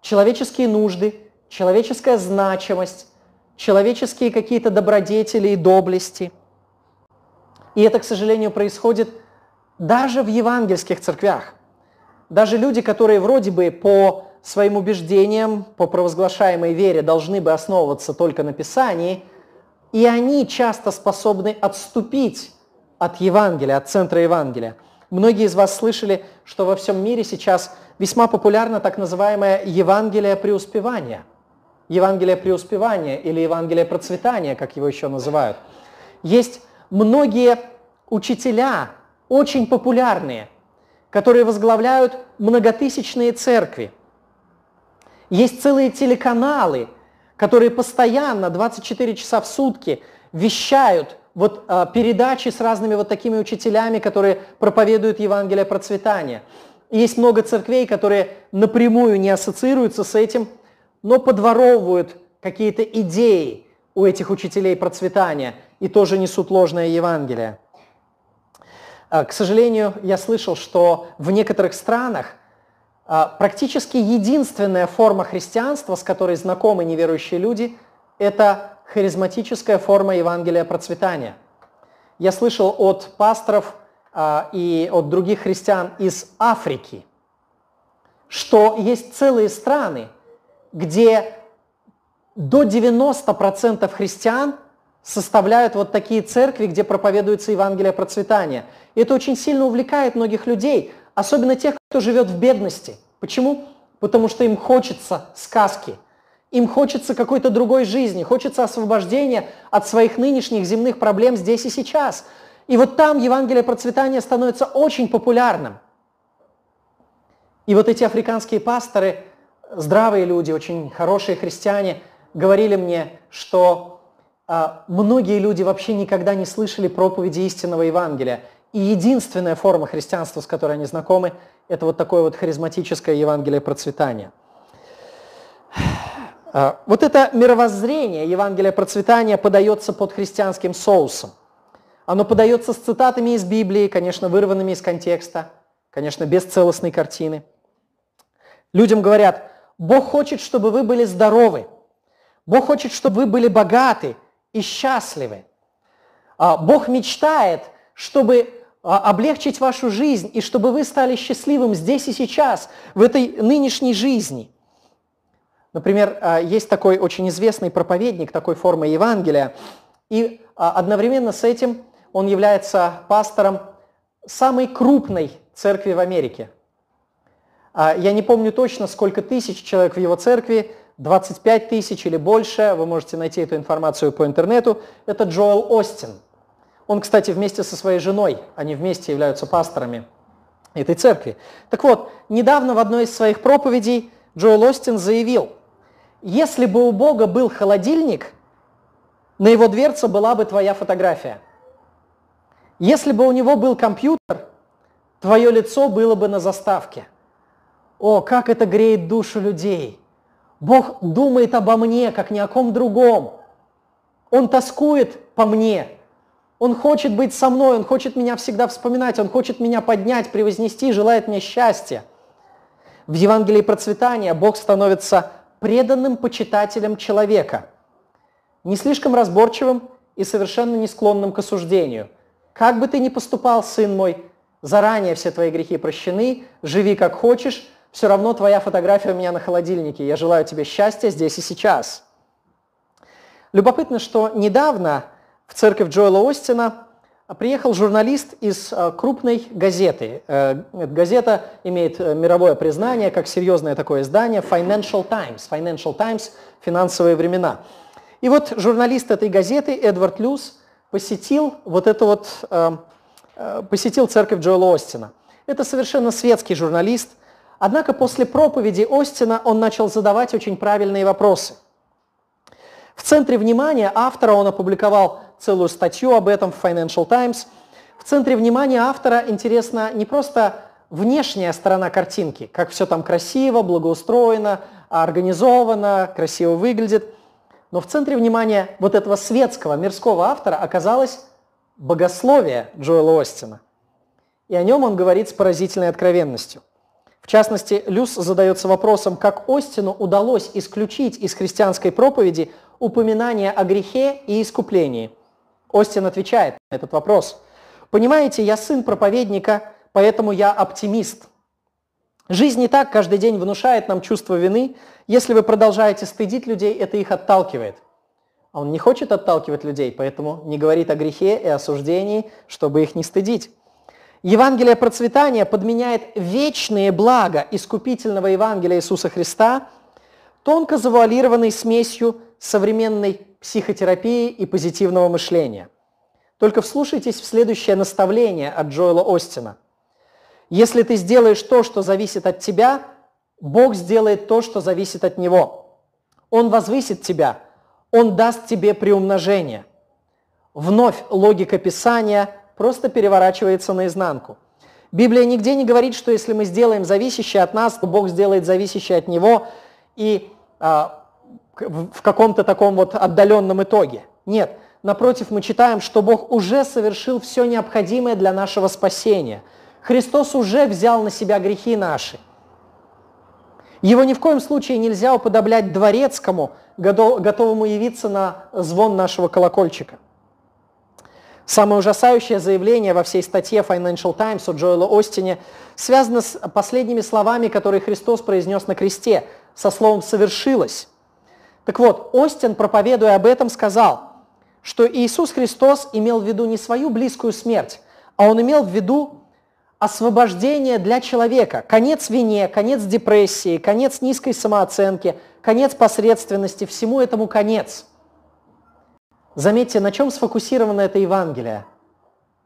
Человеческие нужды, человеческая значимость, человеческие какие-то добродетели и доблести. И это, к сожалению, происходит даже в евангельских церквях. Даже люди, которые вроде бы по своим убеждениям по провозглашаемой вере должны бы основываться только на Писании, и они часто способны отступить от Евангелия, от центра Евангелия. Многие из вас слышали, что во всем мире сейчас весьма популярно так называемое Евангелие преуспевания. Евангелие преуспевания или Евангелие процветания, как его еще называют. Есть многие учителя, очень популярные, которые возглавляют многотысячные церкви. Есть целые телеканалы, которые постоянно, 24 часа в сутки, вещают вот а, передачи с разными вот такими учителями, которые проповедуют Евангелие процветания. И есть много церквей, которые напрямую не ассоциируются с этим, но подворовывают какие-то идеи у этих учителей процветания и тоже несут ложное Евангелие. А, к сожалению, я слышал, что в некоторых странах практически единственная форма христианства, с которой знакомы неверующие люди, это харизматическая форма Евангелия процветания. Я слышал от пасторов а, и от других христиан из Африки, что есть целые страны, где до 90% христиан составляют вот такие церкви, где проповедуется Евангелие процветания. И это очень сильно увлекает многих людей, особенно тех, кто живет в бедности. Почему? Потому что им хочется сказки, им хочется какой-то другой жизни, хочется освобождения от своих нынешних земных проблем здесь и сейчас. И вот там Евангелие процветания становится очень популярным. И вот эти африканские пасторы, здравые люди, очень хорошие христиане, говорили мне, что а, многие люди вообще никогда не слышали проповеди истинного Евангелия. И единственная форма христианства, с которой они знакомы, это вот такое вот харизматическое Евангелие процветания. А, вот это мировоззрение Евангелия процветания подается под христианским соусом. Оно подается с цитатами из Библии, конечно, вырванными из контекста, конечно, без целостной картины. Людям говорят, Бог хочет, чтобы вы были здоровы. Бог хочет, чтобы вы были богаты и счастливы. А, Бог мечтает, чтобы облегчить вашу жизнь и чтобы вы стали счастливым здесь и сейчас, в этой нынешней жизни. Например, а, есть такой очень известный проповедник такой формы Евангелия, и одновременно с этим он является пастором самой крупной церкви в Америке. Я не помню точно, сколько тысяч человек в его церкви, 25 тысяч или больше, вы можете найти эту информацию по интернету, это Джоэл Остин. Он, кстати, вместе со своей женой, они вместе являются пасторами этой церкви. Так вот, недавно в одной из своих проповедей Джоэл Остин заявил, если бы у Бога был холодильник, на его дверце была бы твоя фотография. Если бы у него был компьютер, твое лицо было бы на заставке. О, как это греет душу людей – Бог думает обо мне, как ни о ком другом. Он тоскует по мне. Он хочет быть со мной, Он хочет меня всегда вспоминать, Он хочет меня поднять, превознести, желает мне счастья. В Евангелии процветания Бог становится преданным почитателем человека, не слишком разборчивым и совершенно не склонным к осуждению. Как бы ты ни поступал, сын мой, заранее все твои грехи прощены, живи как хочешь, все равно твоя фотография у меня на холодильнике. Я желаю тебе счастья здесь и сейчас. Любопытно, что недавно в церковь Джоэла Остина приехал журналист из э, крупной газеты. Э, газета имеет э, мировое признание как серьезное такое издание Financial Times. Financial Times – финансовые времена. И вот журналист этой газеты Эдвард Люс посетил вот это вот, посетил церковь Джоэла Остина. Это совершенно светский журналист – Однако после проповеди Остина он начал задавать очень правильные вопросы. В центре внимания автора он опубликовал целую статью об этом в Financial Times. В центре внимания автора интересна не просто внешняя сторона картинки, как все там красиво, благоустроено, организовано, красиво выглядит. Но в центре внимания вот этого светского, мирского автора оказалось богословие Джоэла Остина. И о нем он говорит с поразительной откровенностью – в частности, Люс задается вопросом, как Остину удалось исключить из христианской проповеди упоминание о грехе и искуплении. Остин отвечает на этот вопрос. Понимаете, я сын проповедника, поэтому я оптимист. Жизнь не так каждый день внушает нам чувство вины. Если вы продолжаете стыдить людей, это их отталкивает. А он не хочет отталкивать людей, поэтому не говорит о грехе и осуждении, чтобы их не стыдить. Евангелие процветания подменяет вечные блага искупительного Евангелия Иисуса Христа тонко завуалированной смесью современной психотерапии и позитивного мышления. Только вслушайтесь в следующее наставление от Джоэла Остина. Если ты сделаешь то, что зависит от тебя, Бог сделает то, что зависит от Него. Он возвысит тебя, Он даст тебе приумножение. Вновь логика Писания просто переворачивается наизнанку. Библия нигде не говорит, что если мы сделаем зависящее от нас, то Бог сделает зависящее от Него и а, в каком-то таком вот отдаленном итоге. Нет, напротив, мы читаем, что Бог уже совершил все необходимое для нашего спасения. Христос уже взял на себя грехи наши. Его ни в коем случае нельзя уподоблять дворецкому, готовому явиться на звон нашего колокольчика. Самое ужасающее заявление во всей статье Financial Times о Джоэла Остине связано с последними словами, которые Христос произнес на кресте, со словом «совершилось». Так вот, Остин, проповедуя об этом, сказал, что Иисус Христос имел в виду не свою близкую смерть, а он имел в виду освобождение для человека, конец вине, конец депрессии, конец низкой самооценки, конец посредственности, всему этому конец. Заметьте, на чем сфокусировано это Евангелие?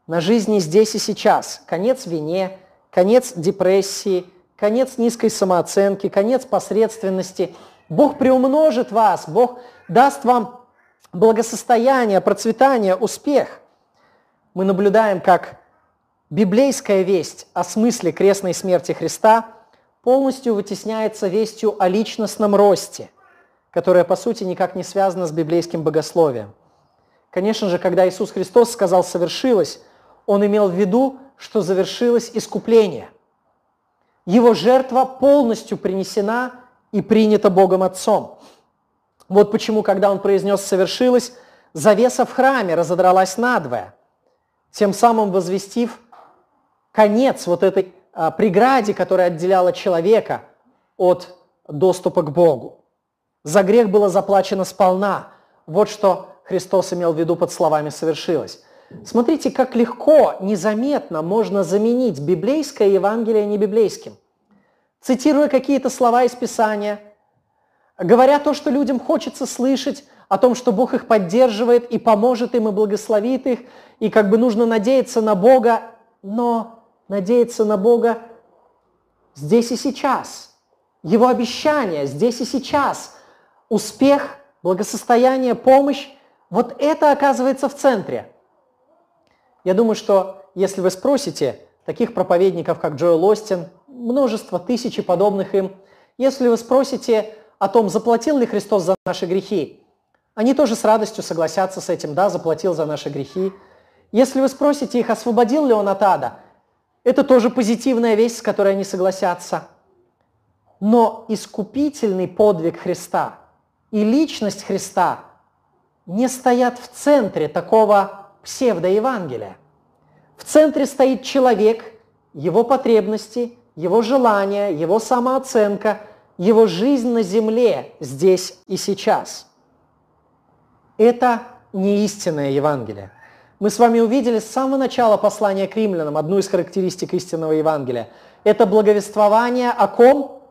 На жизни здесь и сейчас. Конец вине, конец депрессии, конец низкой самооценки, конец посредственности – Бог приумножит вас, Бог даст вам благосостояние, процветание, успех. Мы наблюдаем, как библейская весть о смысле крестной смерти Христа полностью вытесняется вестью о личностном росте, которая, по сути, никак не связана с библейским богословием. Конечно же, когда Иисус Христос сказал «совершилось», Он имел в виду, что завершилось искупление. Его жертва полностью принесена и принято Богом Отцом. Вот почему, когда он произнес «совершилось», завеса в храме разодралась надвое, тем самым возвестив конец вот этой а, преграде, которая отделяла человека от доступа к Богу. За грех было заплачено сполна. Вот что Христос имел в виду под словами «совершилось». Смотрите, как легко, незаметно можно заменить библейское Евангелие небиблейским – цитируя какие-то слова из Писания, говоря то, что людям хочется слышать, о том, что Бог их поддерживает и поможет им и благословит их, и как бы нужно надеяться на Бога, но надеяться на Бога здесь и сейчас. Его обещание здесь и сейчас. Успех, благосостояние, помощь, вот это оказывается в центре. Я думаю, что если вы спросите таких проповедников, как Джоэл Остин, множество, тысячи подобных им. Если вы спросите о том, заплатил ли Христос за наши грехи, они тоже с радостью согласятся с этим, да, заплатил за наши грехи. Если вы спросите их, освободил ли он от ада, это тоже позитивная вещь, с которой они согласятся. Но искупительный подвиг Христа и личность Христа не стоят в центре такого псевдоевангелия. В центре стоит человек, его потребности, его желания, его самооценка, его жизнь на земле здесь и сейчас. Это не истинное Евангелие. Мы с вами увидели с самого начала послания к римлянам одну из характеристик истинного Евангелия. Это благовествование о ком?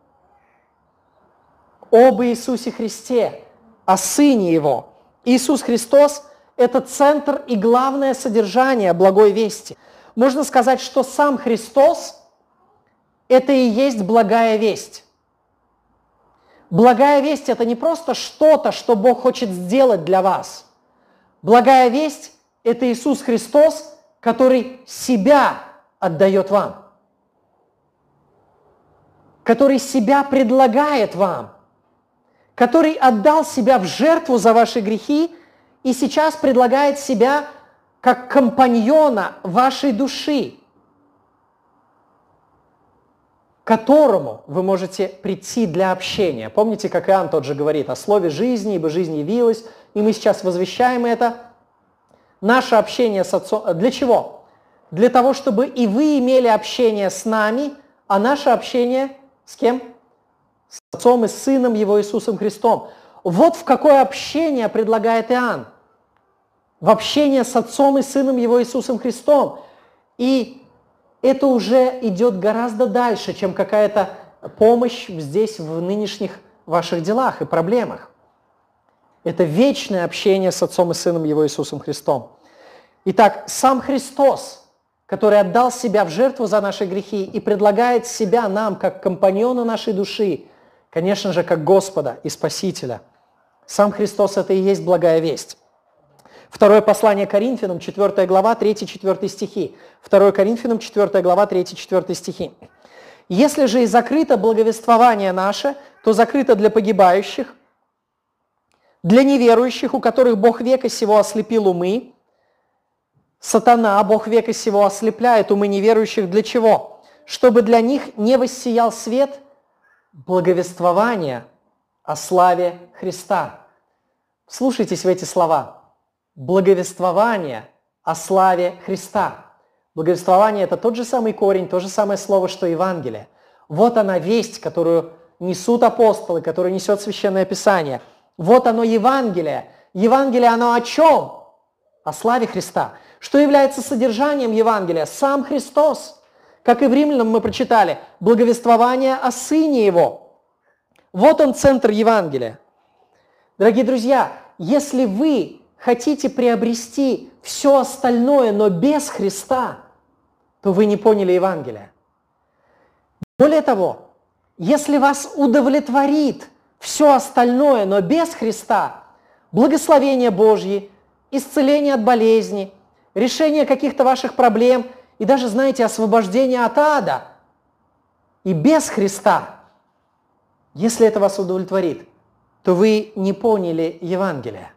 Об Иисусе Христе, о Сыне Его. Иисус Христос – это центр и главное содержание благой вести. Можно сказать, что сам Христос это и есть благая весть. Благая весть – это не просто что-то, что Бог хочет сделать для вас. Благая весть – это Иисус Христос, который себя отдает вам, который себя предлагает вам, который отдал себя в жертву за ваши грехи и сейчас предлагает себя как компаньона вашей души, которому вы можете прийти для общения. Помните, как Иоанн тот же говорит о слове жизни, ибо жизнь явилась, и мы сейчас возвещаем это. Наше общение с Отцом... Для чего? Для того, чтобы и вы имели общение с нами, а наше общение с кем? С Отцом и Сыном Его Иисусом Христом. Вот в какое общение предлагает Иоанн. В общение с Отцом и Сыном Его Иисусом Христом. И это уже идет гораздо дальше, чем какая-то помощь здесь в нынешних ваших делах и проблемах. Это вечное общение с Отцом и Сыном Его Иисусом Христом. Итак, сам Христос, который отдал себя в жертву за наши грехи и предлагает себя нам как компаньона нашей души, конечно же, как Господа и Спасителя. Сам Христос – это и есть благая весть. Второе послание Коринфянам, 4 глава, 3-4 стихи. 2 Коринфянам, 4 глава, 3-4 стихи. «Если же и закрыто благовествование наше, то закрыто для погибающих, для неверующих, у которых Бог века сего ослепил умы. Сатана, Бог века сего ослепляет умы неверующих для чего? Чтобы для них не воссиял свет благовествования о славе Христа. Слушайтесь в эти слова. Благовествование о славе Христа. Благовествование – это тот же самый корень, то же самое слово, что Евангелие. Вот она весть, которую несут апостолы, которую несет Священное Писание – вот оно Евангелие. Евангелие оно о чем? О славе Христа. Что является содержанием Евангелия? Сам Христос. Как и в Римлянам мы прочитали, благовествование о Сыне Его. Вот он центр Евангелия. Дорогие друзья, если вы хотите приобрести все остальное, но без Христа, то вы не поняли Евангелия. Более того, если вас удовлетворит все остальное, но без Христа, благословение Божье, исцеление от болезни, решение каких-то ваших проблем и даже, знаете, освобождение от ада. И без Христа, если это вас удовлетворит, то вы не поняли Евангелие.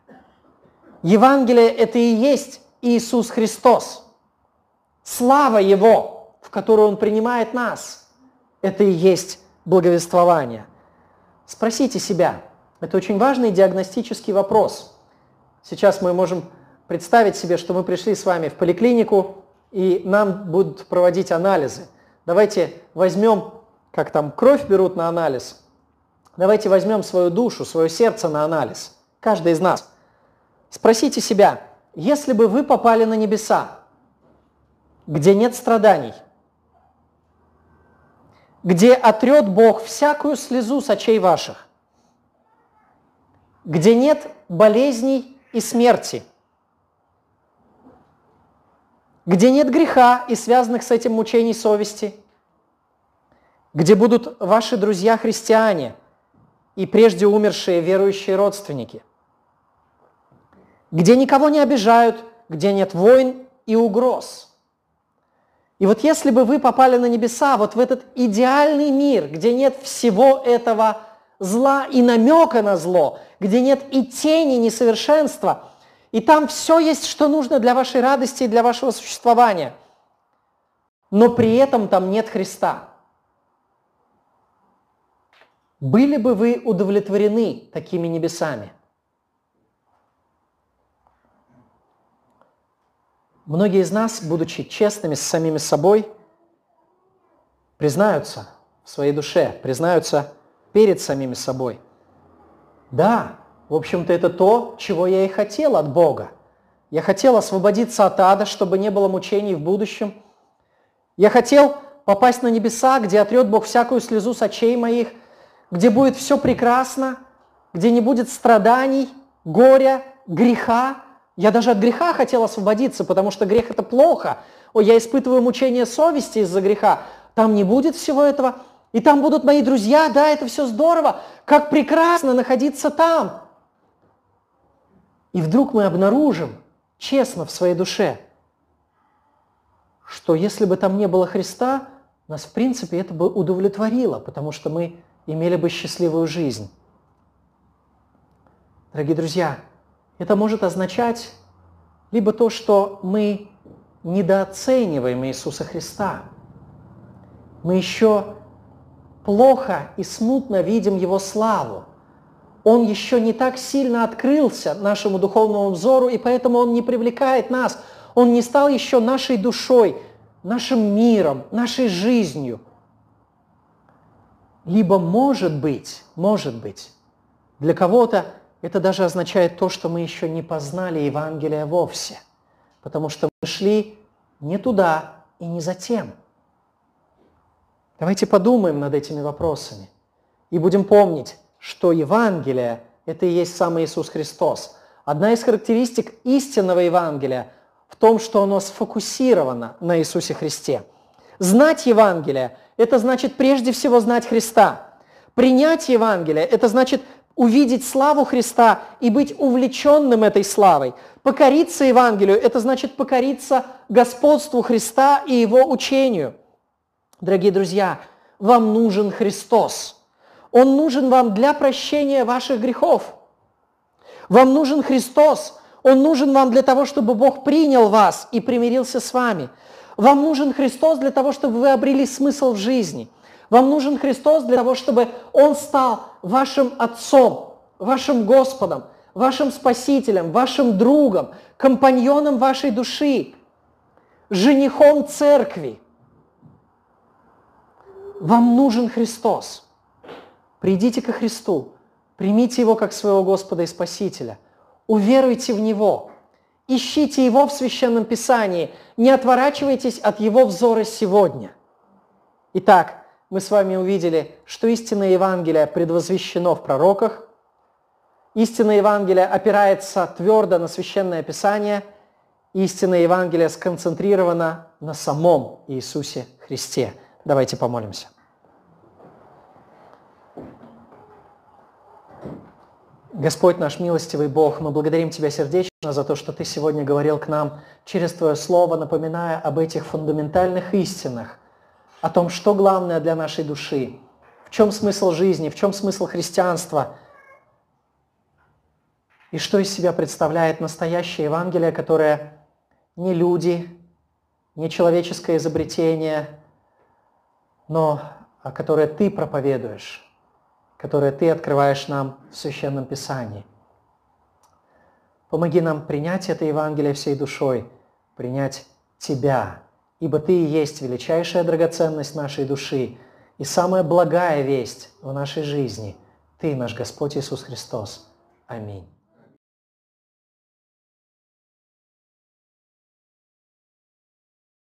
Евангелие – это и есть Иисус Христос. Слава Его, в которую Он принимает нас, это и есть благовествование. Спросите себя, это очень важный диагностический вопрос. Сейчас мы можем представить себе, что мы пришли с вами в поликлинику, и нам будут проводить анализы. Давайте возьмем, как там кровь берут на анализ, давайте возьмем свою душу, свое сердце на анализ, каждый из нас. Спросите себя, если бы вы попали на небеса, где нет страданий – где отрет Бог всякую слезу с очей ваших, где нет болезней и смерти, где нет греха и связанных с этим мучений совести, где будут ваши друзья-христиане и прежде умершие верующие родственники, где никого не обижают, где нет войн и угроз – и вот если бы вы попали на небеса, вот в этот идеальный мир, где нет всего этого зла и намека на зло, где нет и тени несовершенства, и там все есть, что нужно для вашей радости и для вашего существования, но при этом там нет Христа. Были бы вы удовлетворены такими небесами – Многие из нас, будучи честными с самими собой, признаются в своей душе, признаются перед самими собой. Да, в общем-то, это то, чего я и хотел от Бога. Я хотел освободиться от ада, чтобы не было мучений в будущем. Я хотел попасть на небеса, где отрет Бог всякую слезу с очей моих, где будет все прекрасно, где не будет страданий, горя, греха, я даже от греха хотел освободиться, потому что грех это плохо. Ой, я испытываю мучение совести из-за греха. Там не будет всего этого. И там будут мои друзья, да, это все здорово. Как прекрасно находиться там. И вдруг мы обнаружим, честно в своей душе, что если бы там не было Христа, нас в принципе это бы удовлетворило, потому что мы имели бы счастливую жизнь. Дорогие друзья, это может означать либо то, что мы недооцениваем Иисуса Христа. Мы еще плохо и смутно видим Его славу. Он еще не так сильно открылся нашему духовному взору, и поэтому Он не привлекает нас. Он не стал еще нашей душой, нашим миром, нашей жизнью. Либо может быть, может быть, для кого-то это даже означает то, что мы еще не познали Евангелие вовсе, потому что мы шли не туда и не за тем. Давайте подумаем над этими вопросами и будем помнить, что Евангелие – это и есть сам Иисус Христос. Одна из характеристик истинного Евангелия в том, что оно сфокусировано на Иисусе Христе. Знать Евангелие – это значит прежде всего знать Христа. Принять Евангелие – это значит увидеть славу Христа и быть увлеченным этой славой. Покориться Евангелию – это значит покориться господству Христа и Его учению. Дорогие друзья, вам нужен Христос. Он нужен вам для прощения ваших грехов. Вам нужен Христос. Он нужен вам для того, чтобы Бог принял вас и примирился с вами. Вам нужен Христос для того, чтобы вы обрели смысл в жизни – вам нужен Христос для того, чтобы Он стал вашим Отцом, вашим Господом, вашим Спасителем, вашим другом, компаньоном вашей души, женихом церкви. Вам нужен Христос. Придите ко Христу, примите Его как своего Господа и Спасителя, уверуйте в Него, ищите Его в Священном Писании, не отворачивайтесь от Его взора сегодня. Итак, мы с вами увидели, что истинное Евангелие предвозвещено в пророках, истинное Евангелие опирается твердо на Священное Писание, истинное Евангелие сконцентрировано на самом Иисусе Христе. Давайте помолимся. Господь наш милостивый Бог, мы благодарим Тебя сердечно за то, что Ты сегодня говорил к нам через Твое Слово, напоминая об этих фундаментальных истинах, о том, что главное для нашей души, в чем смысл жизни, в чем смысл христианства, и что из себя представляет настоящее Евангелие, которое не люди, не человеческое изобретение, но которое ты проповедуешь, которое ты открываешь нам в Священном Писании. Помоги нам принять это Евангелие всей душой, принять Тебя, ибо Ты и есть величайшая драгоценность нашей души и самая благая весть в нашей жизни. Ты, наш Господь Иисус Христос. Аминь.